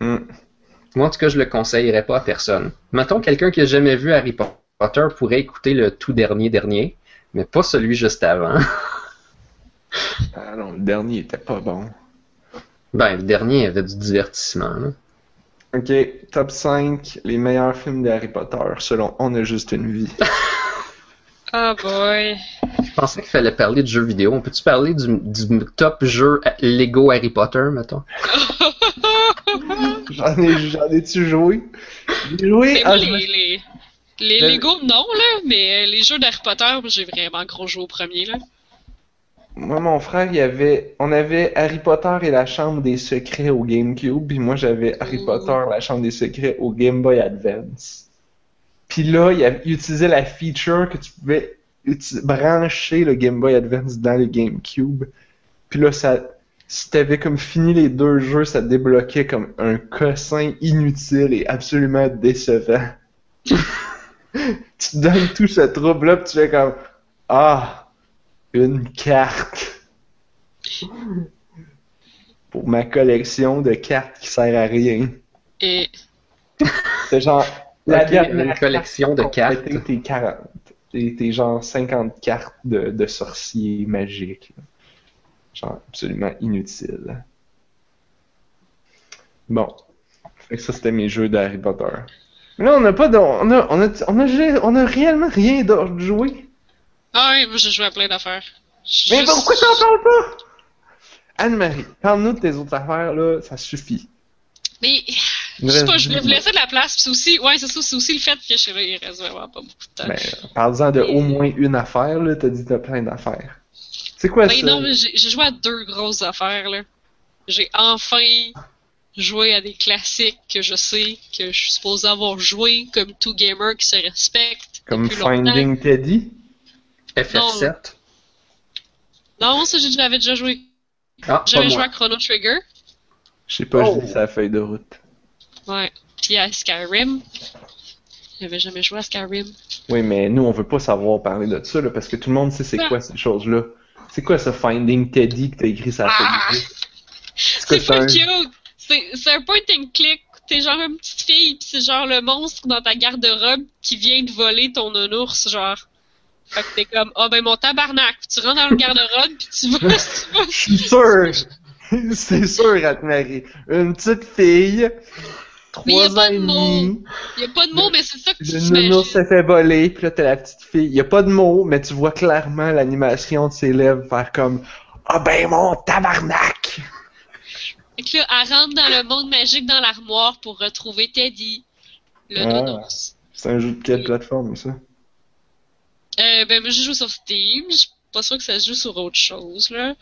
Hmm. Moi, en tout cas, je le conseillerais pas à personne. Mettons, quelqu'un qui a jamais vu Harry Potter pourrait écouter le tout dernier dernier, mais pas celui juste avant. Ah non, le dernier était pas bon. Ben, le dernier avait du divertissement. là. Ok, top 5, les meilleurs films de Harry Potter, selon On a juste une vie. Oh boy. Je pensais qu'il fallait parler de jeux vidéo. On peut-tu parler du, du top jeu Lego Harry Potter, mettons? J'en ai, j'en ai-tu joué? J'ai joué à... les, les, les Le- Lego, non, là, mais les jeux d'Harry Potter, j'ai vraiment gros joué au premier, là. Moi, mon frère, il y avait... On avait Harry Potter et la Chambre des Secrets au GameCube, puis moi, j'avais Harry. Potter, la Chambre des Secrets au Game Boy Advance. Puis là, il, avait- il utilisait la feature que tu pouvais brancher le Game Boy Advance dans le GameCube. Puis là, ça... Si t'avais comme fini les deux jeux, ça débloquait comme un cossin inutile et absolument décevant. tu te donnes tout ce trouble-là, puis tu fais comme Ah, une carte. Pour ma collection de cartes qui sert à rien. Et C'est genre Ok, dernière une collection de carte cartes. Tes 40. Tes, tes genre 50 cartes de, de sorciers magiques. là. Genre absolument inutile. Bon. Fait que ça, c'était mes jeux d'Harry Potter. Mais là, on n'a pas de, on a, on a, on a, on a réellement rien d'autre joué. Ah oui, moi, j'ai joué à plein d'affaires. Mais Juste- pourquoi t'en parles pas? Anne-Marie, parle-nous de tes autres affaires, là, ça suffit. Mais, je sais pas, je voulais vous laisser de la place, c'est aussi, ouais, c'est ça, c'est aussi le fait que je suis là, il reste vraiment pas beaucoup de temps. Ben, parle-en de au moins une affaire, là, t'as dit t'as plein d'affaires. C'est quoi Ben ça? non, mais j'ai joué à deux grosses affaires, là. J'ai enfin joué à des classiques que je sais que je suis supposé avoir joué comme tout gamer qui se respecte. Comme longtemps. Finding Teddy? FF7. Non, ça, j'ai- j'avais déjà joué. Ah, J'avais joué à Chrono Trigger. Je sais pas, Oh. je dis sa feuille de route. Ouais. Puis à Skyrim. J'avais jamais joué à Skyrim. Oui, mais nous, on veut pas savoir parler de ça, là, parce que tout le monde sait c'est Ah. quoi ces choses-là. C'est quoi ce Finding Teddy que t'as écrit sa feuille Ah! de route? C'est pas un- cute! C'est c'est un point and click. T'es genre une petite fille, pis c'est genre le monstre dans ta garde-robe qui vient de voler ton nounours, genre. Fait que t'es comme, ah ben mon tabarnak, tu rentres dans le garde-robe pis tu vas, tu vas. Je suis sûr! C'est sûr, Anne-Marie. Une petite fille, trois pas ans de et mots. demi, Y a pas de mots, mais c'est ça que tu le t'imagines. nounours s'est fait voler, puis là t'as la petite fille. Y a pas de mots, mais tu vois clairement l'animation de ses lèvres faire comme Ah ben mon tabarnak! Fait que là, elle rentre dans le monde magique dans l'armoire pour retrouver Teddy, le Ah. nounours. C'est un jeu de quelle plateforme ça? Euh, ben, moi, je joue sur Steam. Je suis pas sûr que ça se joue sur autre chose, là.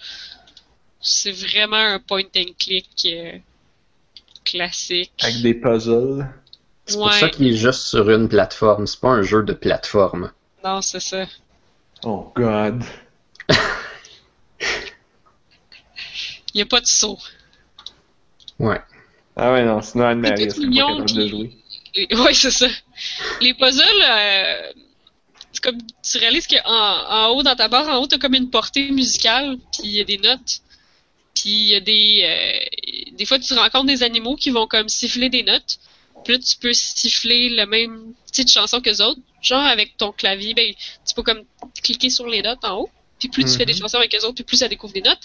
C'est vraiment un point and click euh, classique. Avec des puzzles. C'est pour ça qu'il est juste sur une plateforme. C'est pas un jeu de plateforme. Non, c'est ça. Oh god. Il y a pas de saut. Ouais. Ah ouais, non, sinon Anne-Marie, C'est elle serait pas capable de jouer? Et- Ouais, c'est ça. Les puzzles, euh, c'est comme tu réalises qu'en en haut, dans ta barre, en haut, t'as comme une portée musicale, puis il y a des notes. Puis il y a des... euh, des fois, tu rencontres des animaux qui vont comme siffler des notes. Puis là, tu peux siffler le même petite chanson que les autres. Genre, avec ton clavier, ben, tu peux comme cliquer sur les notes en haut. Puis plus tu fais des Mhm. chansons avec les autres, puis plus ça découvre des notes.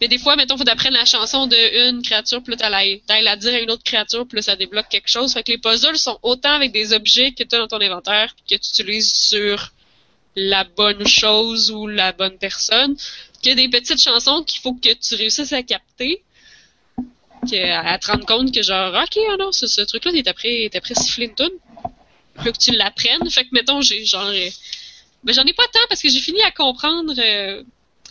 Mais des fois, mettons, faut d'apprendre la chanson de une créature, puis là, t'as la, t'as la dire à une autre créature, puis là, ça débloque quelque chose. Fait que les puzzles sont autant avec des objets que tu as dans ton inventaire, puis que tu utilises sur la bonne chose ou la bonne personne, que des petites chansons qu'il faut que tu réussisses à capter, que, à te rendre compte que genre, ok, ah non, ce, ce truc-là, t'es après, t'es après siffler une toune. Là, que tu l'apprennes. Fait que, mettons, j'ai genre... euh, ben, j'en ai pas tant parce que j'ai fini à comprendre... euh,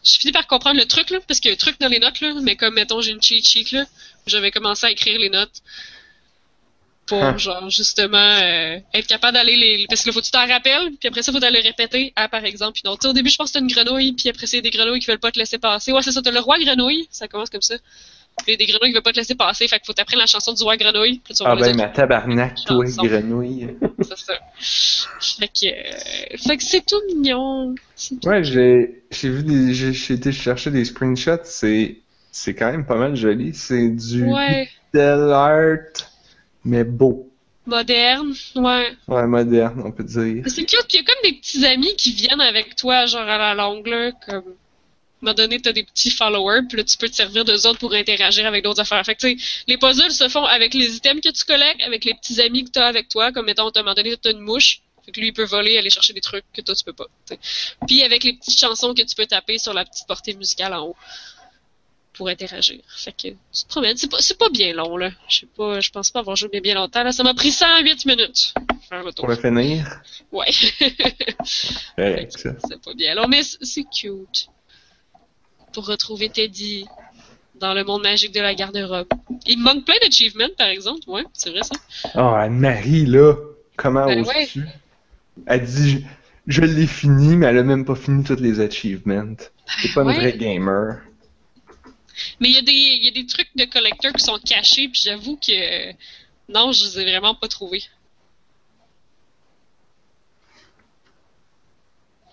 j'ai fini par comprendre le truc, là, parce qu'il y a un truc dans les notes, là, mais comme, mettons, j'ai une cheat sheet, là, j'avais commencé à écrire les notes pour, genre, justement, euh, être capable d'aller les... Parce que là, faut que tu t'en rappelles, puis après ça, faut aller le répéter à, par exemple, une autre. Au début, je pense que c'était une grenouille, puis après, c'est des grenouilles qui veulent pas te laisser passer. Ouais, c'est ça, t'as le roi grenouille, ça commence comme ça. Puis des grenouilles qui veulent pas te laisser passer, fait qu'il faut t'apprendre la chanson du roi grenouille, puis tu vas Ah ben ma tabarnak, toi, grenouille. c'est ça. Fait que, euh, fait que c'est tout mignon. Tout- Ouais, j'ai j'ai vu des j'ai j'ai été chercher des screenshots, c'est c'est quand même pas mal joli, c'est du Ouais, pixel art mais beau. moderne, ouais. Ouais, moderne, on peut dire. Mais C'est cute, puis il y a comme des petits amis qui viennent avec toi, genre à la longue, là, comme... Moment donné, t'as des petits followers, puis là, tu peux te servir d'eux autres pour interagir avec d'autres affaires. Fait que, tu sais, les puzzles se font avec les items que tu collectes, avec les petits amis que t'as avec toi, comme, mettons, à un moment donné, t'as une mouche, fait que lui, il peut voler, aller chercher des trucs que toi, tu peux pas, tu. Puis avec les petites chansons que tu peux taper sur la petite portée musicale en haut pour interagir. Fait que tu te promènes. C'est pas, pas bien long, là. Je sais pas, je pense pas avoir joué bien, longtemps, là. Ça m'a pris 108 minutes. Faire le tour. Pour le finir? Ouais. C'est pas bien long, mais c'est cute. Pour retrouver Teddy dans le monde magique de la garde-robe. Il me manque plein d'achievements, par exemple. Ouais, c'est vrai ça. Oh, Anne-Marie, là, comment Ben oses-tu? Elle dit, je, l'ai fini, mais elle a même pas fini tous les achievements. C'est pas une Ouais. vraie gamer. Mais il y, a des- il y a des trucs de collecteur qui sont cachés, puis j'avoue que non, je les ai vraiment pas trouvés.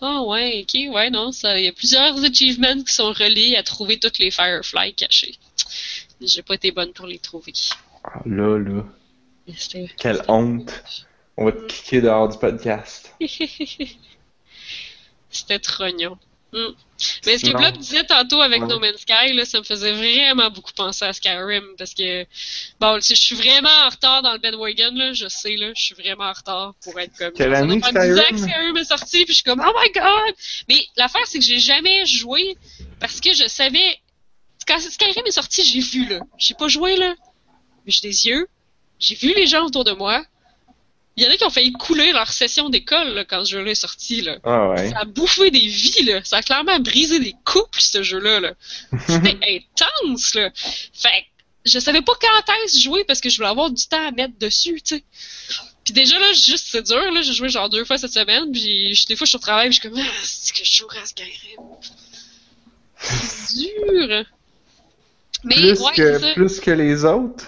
Ah ouais, ok, ouais, non, ça, il y a plusieurs achievements qui sont reliés à trouver toutes les Firefly cachés. J'ai pas été bonne pour les trouver. Ah, là, là, quelle honte. On va te kicker dehors du podcast. C'était trognon. Hmm. Mais ce que. Blob disait tantôt avec Ouais. No Man's Sky, là, ça me faisait vraiment beaucoup penser à Skyrim parce que bon, si je suis vraiment en retard dans le bandwagon, là, je sais là, je suis vraiment en retard pour être comme. Quelle année, faire 10 ans que Skyrim? Skyrim est sorti, puis je suis comme oh my god. Mais l'affaire c'est que j'ai jamais joué parce que je savais quand Skyrim est sorti, j'ai vu là, j'ai pas joué là, mais j'ai des yeux, j'ai vu les gens autour de moi. Il y en a qui ont failli couler leur session d'école là, quand ce jeu-là est sorti là. Ah ouais. Ça a bouffé des vies, là. Ça a clairement brisé des couples, ce jeu-là, là. C'était intense, là. Fait je savais pas quand est-ce jouer parce que je voulais avoir du temps à mettre dessus, sais. Puis déjà, là, juste, c'est dur, là. J'ai joué genre deux fois cette semaine, puis je- des fois, je suis au travail, puis je suis comme, ah, c'est que je jouerai à Skyrim. C'est dur. Mais, Plus, ouais, c'est ça. que, plus que les autres?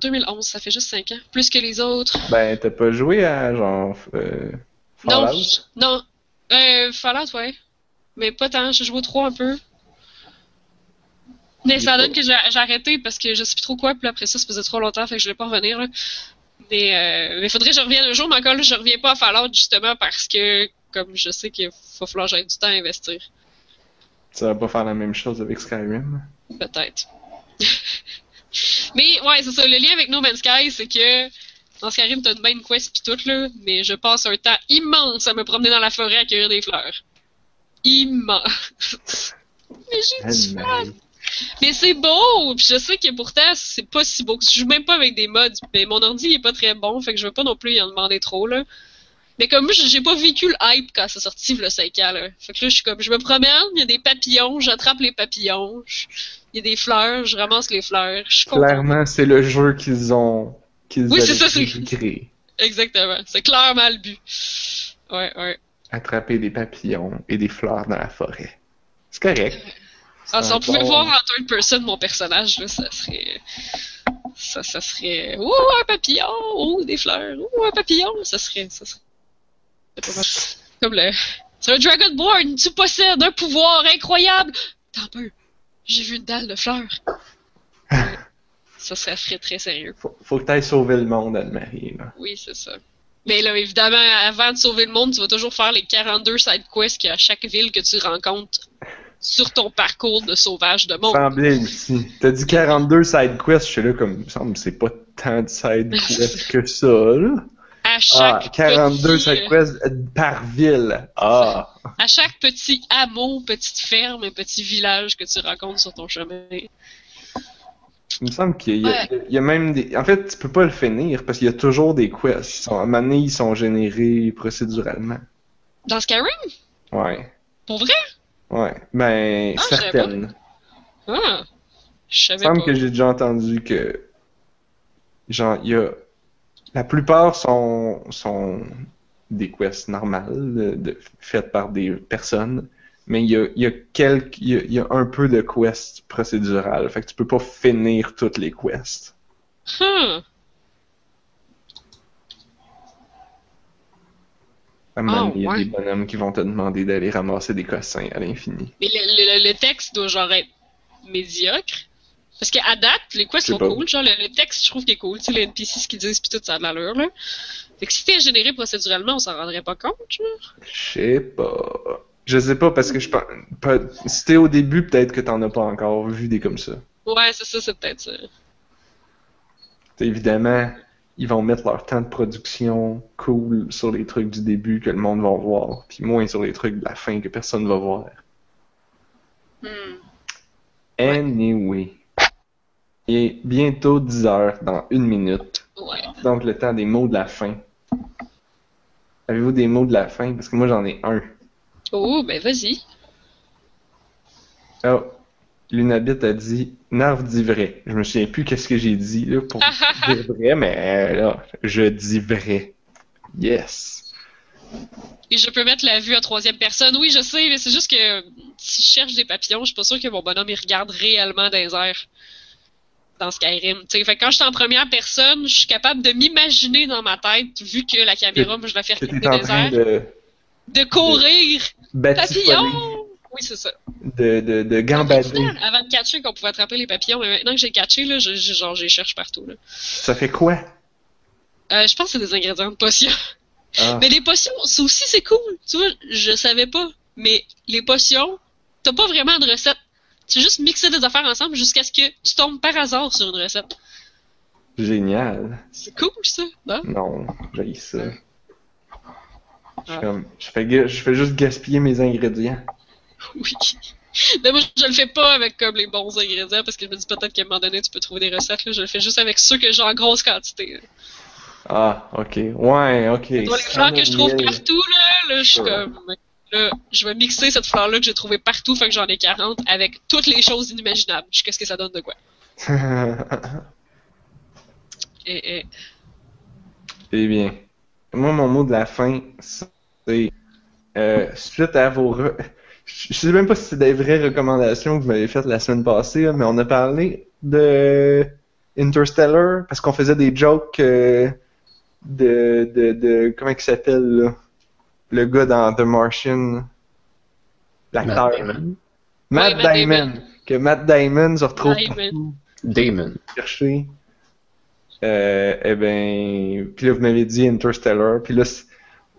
2011, ça fait juste 5 ans. Plus que les autres. Ben, t'as pas joué à genre. Euh, Fallout? non. Euh, Fallout, ouais. Mais pas tant, j'ai joué 3 un peu. Mais ça donne que j'ai arrêté parce que je sais plus trop quoi, puis après ça, ça faisait trop longtemps, fait que je voulais pas revenir, là. Mais, euh, mais faudrait que je revienne un jour, mais encore là, je reviens pas à Fallout justement parce que comme je sais qu'il va falloir que du temps à investir. Tu vas pas faire la même chose avec Skyrim? Peut-être. mais ouais, c'est ça. Le lien avec No Man's Sky, c'est que dans Skyrim, t'as une main quest pis tout, là, mais je passe un temps immense à me promener dans la forêt à cueillir des fleurs. Immense. mais j'ai du fun. Mais c'est beau! Puis je sais que pourtant, c'est pas si beau. Je joue même pas avec des mods. Mais mon ordi il est pas très bon, fait que je veux pas non plus y en demander trop, là. Mais comme moi, j'ai pas vécu le hype quand c'est sorti, le 5 ans, là. Fait que là, je suis comme, je me promène, il y a des papillons, j'attrape les papillons, il y a des fleurs, je ramasse les fleurs, je suis Clairement, c'est le jeu qu'ils ont, qu'ils oui, c'est ça, créé. Exactement. C'est clairement le but. Ouais, ouais. Attraper des papillons et des fleurs dans la forêt. C'est correct. Ah, si on pouvait voir en third person mon personnage, là, ça serait. Ça, ça serait. Ouh, un papillon! Ouh, des fleurs! Ouh, un papillon! Ça serait. Ça serait... Comme le. C'est un Dragonborn! Tu possèdes un pouvoir incroyable! T'en peu. J'ai vu une dalle de fleurs. ça serait très sérieux. Faut, faut que t'ailles sauver le monde, Anne-Marie, là. Oui, c'est ça. Mais là, évidemment, avant de sauver le monde, tu vas toujours faire les 42 side quests qu'il y a à chaque ville que tu rencontres sur ton parcours de sauvage de monde. Semblait aussi. T'as dit 42 side quests, je suis là comme, il semble c'est pas tant de side quests que ça, là. À chaque ah, 42 side quests par ville. Ah. À chaque petit hameau, petite ferme, petit village que tu rencontres sur ton chemin. Il me semble qu'il y, y, a même des. En fait, tu peux pas le finir parce qu'il y a toujours des quests. À un moment donné, ils sont générés procéduralement. Dans Skyrim? Ouais. Pour vrai? Ouais, ben, ah, certaines. Ah, je savais Il me semble que j'ai déjà entendu que, genre, il y a, la plupart sont, sont des quests normales, de, faites par des personnes, mais il y a, il y a quelques, il y a, un peu de quests procédurales, fait que tu peux pas finir toutes les quests. Hmm. À il y a des bonhommes qui vont te demander d'aller ramasser des cossins à l'infini. Mais le, texte doit genre être médiocre. Parce qu'à date, les quests sont cool. Genre, le, texte, je trouve qu'il est cool. Tu sais, les NPC, ce qu'ils disent, pis tout, ça a de l'allure, là. Fait que si c'était généré procéduralement, on s'en rendrait pas compte. Je sais pas. Je sais pas, parce que je pense. Si t'es au début, peut-être que t'en as pas encore vu des comme ça. Ouais, c'est ça, c'est peut-être ça. évidemment, ils vont mettre leur temps de production cool sur les trucs du début que le monde va voir, puis moins sur les trucs de la fin que personne va voir. Hmm. Anyway. Il est bientôt 10 heures dans une minute. Ouais. Donc le temps des mots de la fin. Avez-vous des mots de la fin? Parce que moi j'en ai un. Oh, ben vas-y. Oh, Lunabit a dit Narv dit vrai. Je me souviens plus qu'est-ce que j'ai dit là, pour dire vrai, mais là, je dis vrai. Yes. Et je peux mettre la vue à troisième personne. Oui, je sais, mais c'est juste que si je cherche des papillons, je suis pas sûr que mon bonhomme il regarde réellement dans les airs dans Skyrim. T'sais, fait quand je suis en première personne, je suis capable de m'imaginer dans ma tête, vu que la caméra, moi, je la fais dans les airs, de, de courir. Papillon! Oui, c'est ça. De, de, de gambader. Avant de catcher, qu'on pouvait attraper les papillons, mais maintenant que j'ai catché, là, je, genre, je les cherche partout. Là. Ça fait quoi? Euh, je pense que c'est des ingrédients de potions. Ah. Mais les potions, ça aussi, c'est cool. Tu vois, je savais pas. Mais les potions, t'as pas vraiment de recette. Tu juste mixer des affaires ensemble jusqu'à ce que tu tombes par hasard sur une recette. Génial. C'est cool, ça, non? Non, j'ai ça. Je, ah. comme, je, fais, je fais juste gaspiller mes ingrédients. Oui. Mais moi, je le fais pas avec comme les bons ingrédients parce que je me dis peut-être qu'à un moment donné, tu peux trouver des recettes. Là. Je le fais juste avec ceux que j'ai en grosse quantité. Ah, ok. Ouais, ok. les fleurs que je trouve partout, là, là je suis comme. Là, je vais mixer cette fleur-là que j'ai trouvée partout, fait que j'en ai 40, avec toutes les choses inimaginables. Qu'est-ce que ça donne de quoi? et, et... Eh bien. Moi, mon mot de la fin, c'est. Euh, suite à vos. Re je sais même pas si c'est des vraies recommandations que vous m'avez faites la semaine passée, mais on a parlé de Interstellar parce qu'on faisait des jokes euh, de, de, de, comment il s'appelle le gars dans The Martian, l'acteur. Matt, Damon. Que Matt Damon se retrouve Damon. Damon. Chercher. Euh, eh ben, puis là vous m'avez dit Interstellar, puis là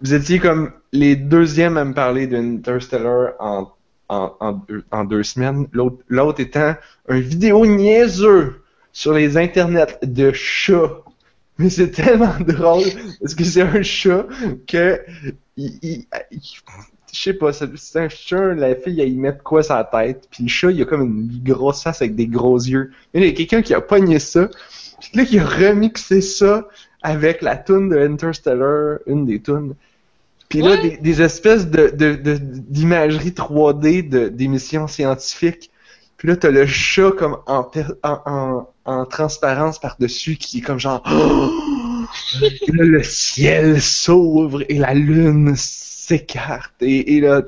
Vous étiez comme les deuxièmes à me parler d'Interstellar en, en, en, deux, en deux semaines. L'autre l'autre étant un vidéo niaiseux sur les internets de chats. Mais c'est tellement drôle parce que c'est un chat que il, il- il- je sais pas, c'est un chat, la fille elle y met de quoi sa tête, puis le chat il a comme une grosse face avec des gros yeux. Mais il y a quelqu'un qui a pogné ça, puis là qui a remixé ça avec la tune de Interstellar, une des tunes. Puis là, des, des espèces de, de, de- d'imagerie 3D de, d'émissions scientifiques. Puis là, t'as le chat comme en, en, en, en transparence par-dessus qui est comme genre... Là, le ciel s'ouvre et la lune s'écarte. Et, là,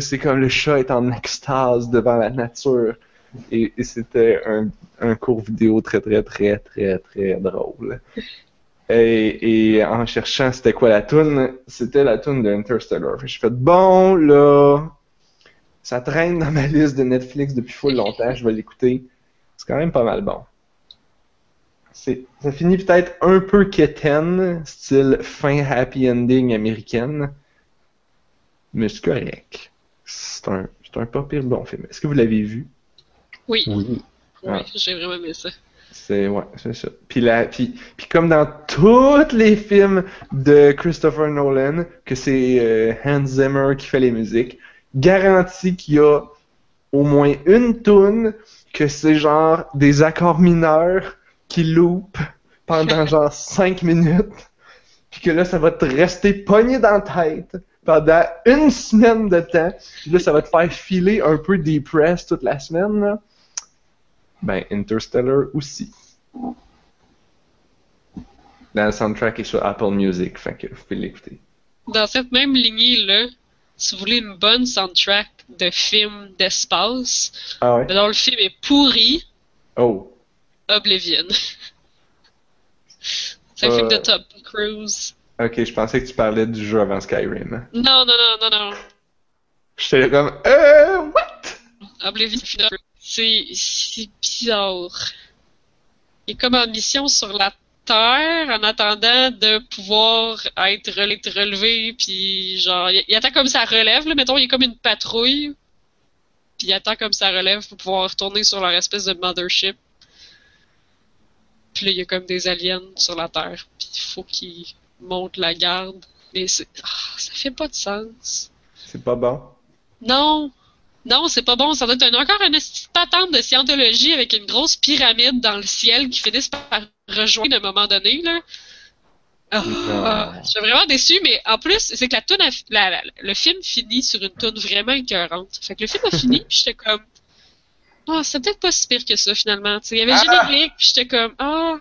c'est comme le chat est en extase devant la nature. Et, c'était un, un court vidéo très, très, très, très, très drôle. Et, en cherchant c'était quoi la tune, c'était la tune de Interstellar. J'ai fait bon là, ça traîne dans ma liste de Netflix depuis full longtemps, je vais l'écouter. C'est quand même pas mal bon. C'est, ça finit peut-être un peu quétaine, style fin happy ending américaine, mais c'est correct. C'est un, c'est un pas pire bon film. Est-ce que vous l'avez vu? Oui, Oui. oui, Ah. j'ai vraiment aimé ça. C'est ouais, c'est ça. Puis là, puis, puis comme dans tous les films de Christopher Nolan, que c'est euh, Hans Zimmer qui fait les musiques, garantie qu'il y a au moins une tune que c'est genre des accords mineurs qui loupent pendant genre 5 minutes, puis que là ça va te rester pogné dans la tête pendant une semaine de temps, puis là ça va te faire filer un peu depressed toute la semaine là. Ben, Interstellar aussi. Dans le soundtrack est sur Apple Music, fait que vous pouvez l'écouter. Dans cette même lignée-là, si vous voulez une bonne soundtrack de film d'espace, Ah ouais? mais dont le film est pourri, Oh. Oblivion. C'est un Euh. film de Tom Cruise. Ok, je pensais que tu parlais du jeu avant Skyrim. Non, non, non, non, non. J'étais comme, euh, what? Oblivion, c'est c'est bizarre. Il est comme en mission sur la Terre en attendant de pouvoir être rele- être relevé, puis genre, il, il attend comme ça relève, là, mettons, il est comme une patrouille, puis il attend comme ça relève pour pouvoir retourner sur leur espèce de mothership. Puis là, il y a comme des aliens sur la Terre, puis il faut qu'ils montent la garde. Mais c'est- ah, ça fait pas de sens. C'est pas bon. Non, non, c'est pas bon. Ça doit être un- encore une patente de scientologie avec une grosse pyramide dans le ciel qui finissent par rejoindre à un moment donné, là. Ah, Ah. je suis vraiment déçue, mais en plus, c'est que la toune, a- la- la- le film finit sur une toune vraiment écœurante. Fait que le film a fini, puis j'étais comme, ah, c'est peut-être pas si pire que ça finalement. Il y avait le Ah! générique, puis j'étais comme, ah,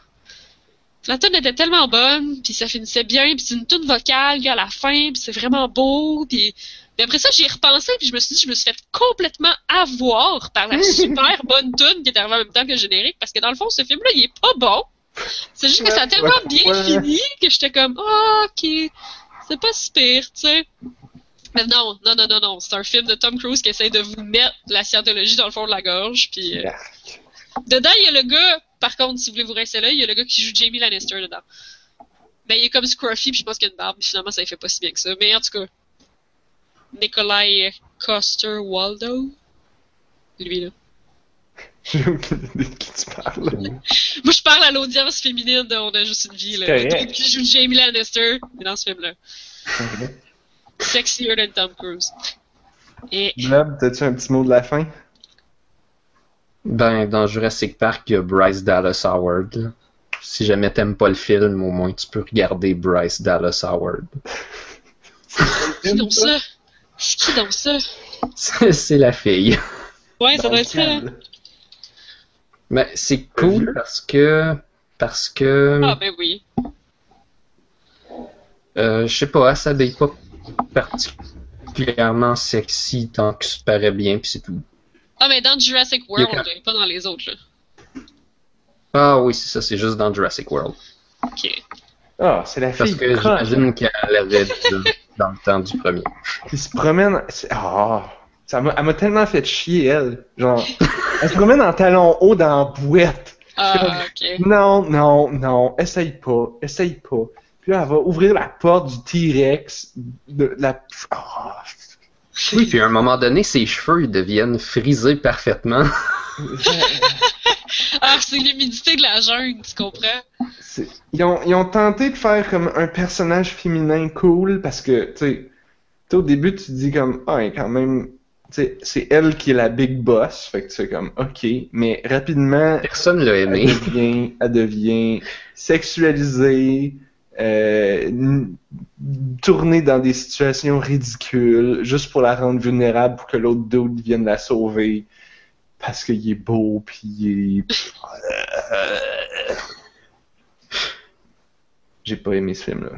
la tune était tellement bonne, puis ça finissait bien, puis c'est une tune vocale à la fin, puis c'est vraiment beau, puis mais après ça, j'y ai repensé, puis je me suis dit, je me suis fait complètement avoir par la super bonne tune qui est arrivée en même temps que le générique, parce que dans le fond, ce film-là, il est pas bon. C'est juste que ça a tellement ouais, bien ouais. fini que j'étais comme, ah, ok, c'est pas si pire, tu sais. Mais non, non, non, non, non, c'est un film de Tom Cruise qui essaie de vous mettre la scientologie dans le fond de la gorge, puis... euh. Dedans, il y a le gars, par contre, si vous voulez vous rester là, il y a le gars qui joue Jamie Lannister dedans. Ben, il est comme scruffy, puis je pense qu'il a une barbe, puis finalement, ça ne fait pas si bien que ça. Mais en tout cas, Nikolai Coster-Waldo, lui, là. J'ai aucune idée de qui tu parles. Moi, je parle à l'audience féminine de On a juste une vie, là. C'est qui joue Jamie Lannister, mais dans ce film-là. Sexier than Tom Cruise. Et Blob, t'as-tu un petit mot de la fin? Ben, dans Jurassic Park, il y a Bryce Dallas Howard. là. Si jamais t'aimes pas le film, au moins tu peux regarder Bryce Dallas Howard. donc ça? C'est qui donc ça? C'est la fille. Ouais, ça doit être ça. hein. Mais c'est cool parce que. Parce que. Ah, ben oui. euh, je sais pas, ça n'est pas particulièrement sexy tant que ça paraît bien, puis c'est tout. Ah, mais dans Jurassic World, là, pas dans les autres, là. Ah oui, c'est ça, c'est juste dans Jurassic World. Ok. Ah, c'est la Parce fille que croche, j'imagine qu'elle avait dans le temps du premier. qui se promène. c'est- Ah, ça m'a, elle m'a tellement fait chier, elle. Genre, elle se promène en talons hauts dans la boîte. Ah, ok. Non, non, non, essaye pas, essaye pas. Puis là, elle va ouvrir la porte du T-Rex. De la... Ah. Oui, puis à un moment donné, ses cheveux ils deviennent frisés parfaitement. Ah, c'est l'humidité de la jungle, tu comprends? C'est- Ils ont, ils ont tenté de faire comme un personnage féminin cool parce que, tu sais, au début, tu te dis comme, ah, elle est quand même, tu sais, c'est elle qui est la big boss, fait que tu fais comme, ok, mais rapidement, Personne l'a elle aimé. devient, elle devient sexualisée, euh, n- tournée dans des situations ridicules, juste pour la rendre vulnérable pour que l'autre dude vienne la sauver. Parce qu'il est beau, puis il est... J'ai pas aimé ce film-là.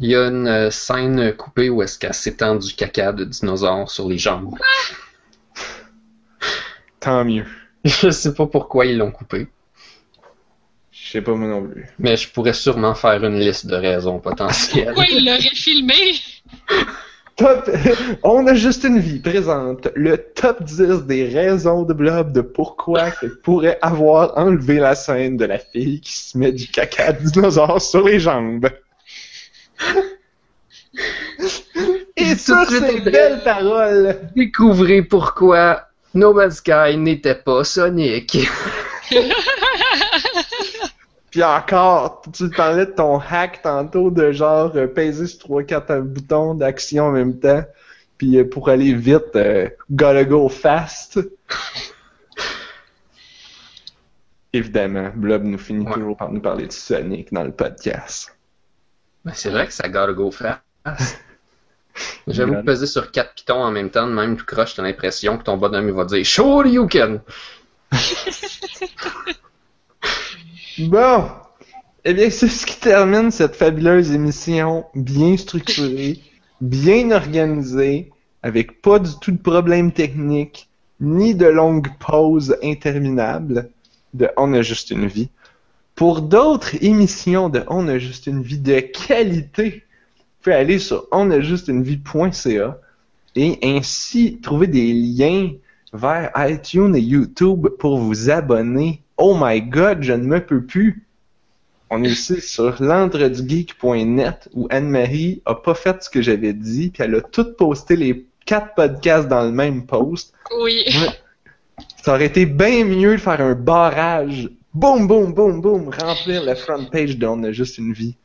Il y a une euh, scène coupée où est-ce qu'elle s'étend du caca de dinosaure sur les jambes. Tant mieux. Je sais pas pourquoi ils l'ont coupé, Je sais pas moi non plus. mais je pourrais sûrement faire une liste de raisons potentielles. Pourquoi il l'aurait filmé? Top... On a juste une vie présente. Le top 10 des raisons de Blob de pourquoi qu'elle pourrait avoir enlevé la scène de la fille qui se met du caca de dinosaure sur les jambes. Et sur ces belles paroles, Découvrez pourquoi No Man's Sky n'était pas Sonic. puis encore, tu parlais de ton hack tantôt de genre euh, peser sur 3-4 boutons d'action en même temps, puis euh, pour aller vite, euh, gotta go fast. Évidemment, Blob nous finit Ouais. toujours par nous parler de Sonic dans le podcast. Ben, c'est vrai que ça gotta go fast. J'avoue que peser sur quatre pitons en même temps, de même tout croche, t'as l'impression que ton bonhomme il va dire Sure you can! Bon, eh bien, c'est ce qui termine cette fabuleuse émission bien structurée, bien organisée, avec pas du tout de problèmes techniques, ni de longues pauses interminables de On a juste une vie. Pour d'autres émissions de On a juste une vie de qualité, vous pouvez aller sur onajustunevie.ca et ainsi trouver des liens vers iTunes et YouTube pour vous abonner. Oh my god, je ne me peux plus. On est aussi sur l'entredugeek.net où Anne-Marie a pas fait ce que j'avais dit, puis elle a tout posté les quatre podcasts dans le même post. Oui. Ça aurait été bien mieux de faire un barrage. Boum, boum, boum, boum, remplir la front page de On a juste une vie.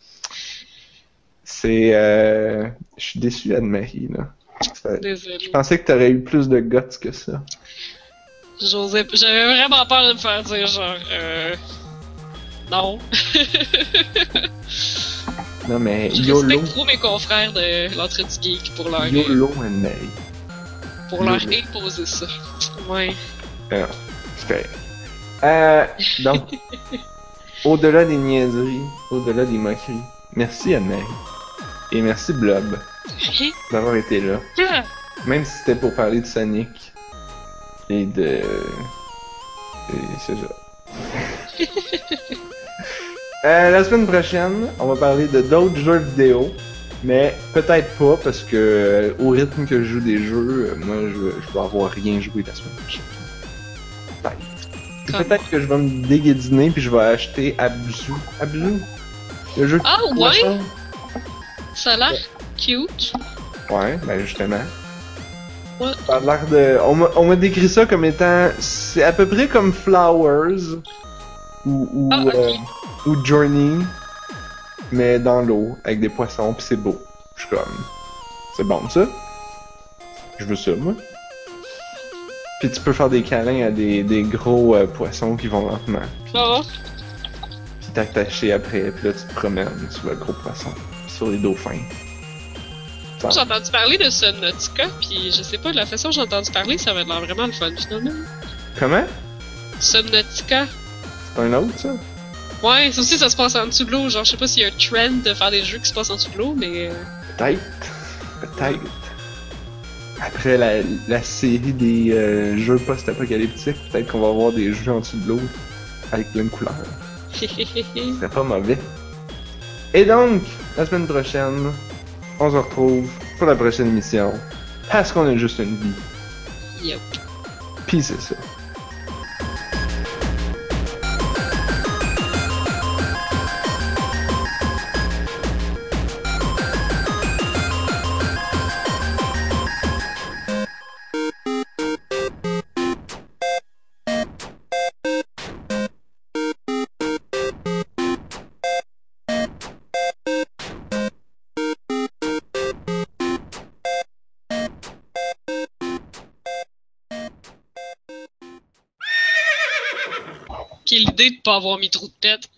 C'est. Euh... Je suis déçu, Anne-Marie, là. Ça- Désolé. Je pensais que t'aurais eu plus de guts que ça. J'osais, j'avais vraiment peur de me faire dire genre, euh, non. Non, mais Je YOLO. respecte trop mes confrères de l'entrée du geek pour leur, YOLO, Anne-Marie. pour leur YOLO. imposer ça. Ouais. Correct. Euh, donc, au-delà des niaiseries, au-delà des moqueries, merci Anne-Marie. Et merci Blob d'avoir été là. Ah, Même si c'était pour parler de Sonic et de. Et c'est ça. Euh, la semaine prochaine, on va parler de d'autres jeux vidéo, mais peut-être pas parce que euh, au rythme que je joue des jeux, euh, moi je, je vais avoir rien joué la semaine prochaine. Peut-être. Comme- Peut-être que je vais me déguédiner puis je vais acheter Abzu. Abzu? Le jeu de Ah, ouais? ça a l'air cute. Ouais, ben justement. Ouais. Ça a l'air de. On m'a- décrit ça comme étant. C'est à peu près comme Flowers ou, ou, Ah, euh, ou Journey, mais dans l'eau, avec des poissons, pis c'est beau. Je suis comme. C'est bon ça? Je veux ça, moi. Puis tu peux faire des câlins à des, des gros euh, poissons qui vont lentement. Puis t'attacher après, puis là tu te promènes sur le gros poisson, sur les dauphins. J'ai entendu parler de Subnautica, puis je sais pas, de la façon que j'ai entendu parler, ça va l'air vraiment le fun finalement. Comment? Subnautica. C'est un autre ça? Ouais, ça aussi, ça se passe en dessous de l'eau. Genre, je sais pas s'il y a un trend de faire des jeux qui se passent en dessous de l'eau, mais. euh, Peut-être. Peut-être. Après la, la série des euh, jeux post-apocalyptiques, peut-être qu'on va avoir des jeux en dessous de l'eau avec plein de couleurs. C'est pas mauvais. Et donc, la semaine prochaine, on se retrouve pour la prochaine émission. Parce qu'on a juste une vie. Yep. Pis c'est ça. L'idée de pas avoir mis trop de pets.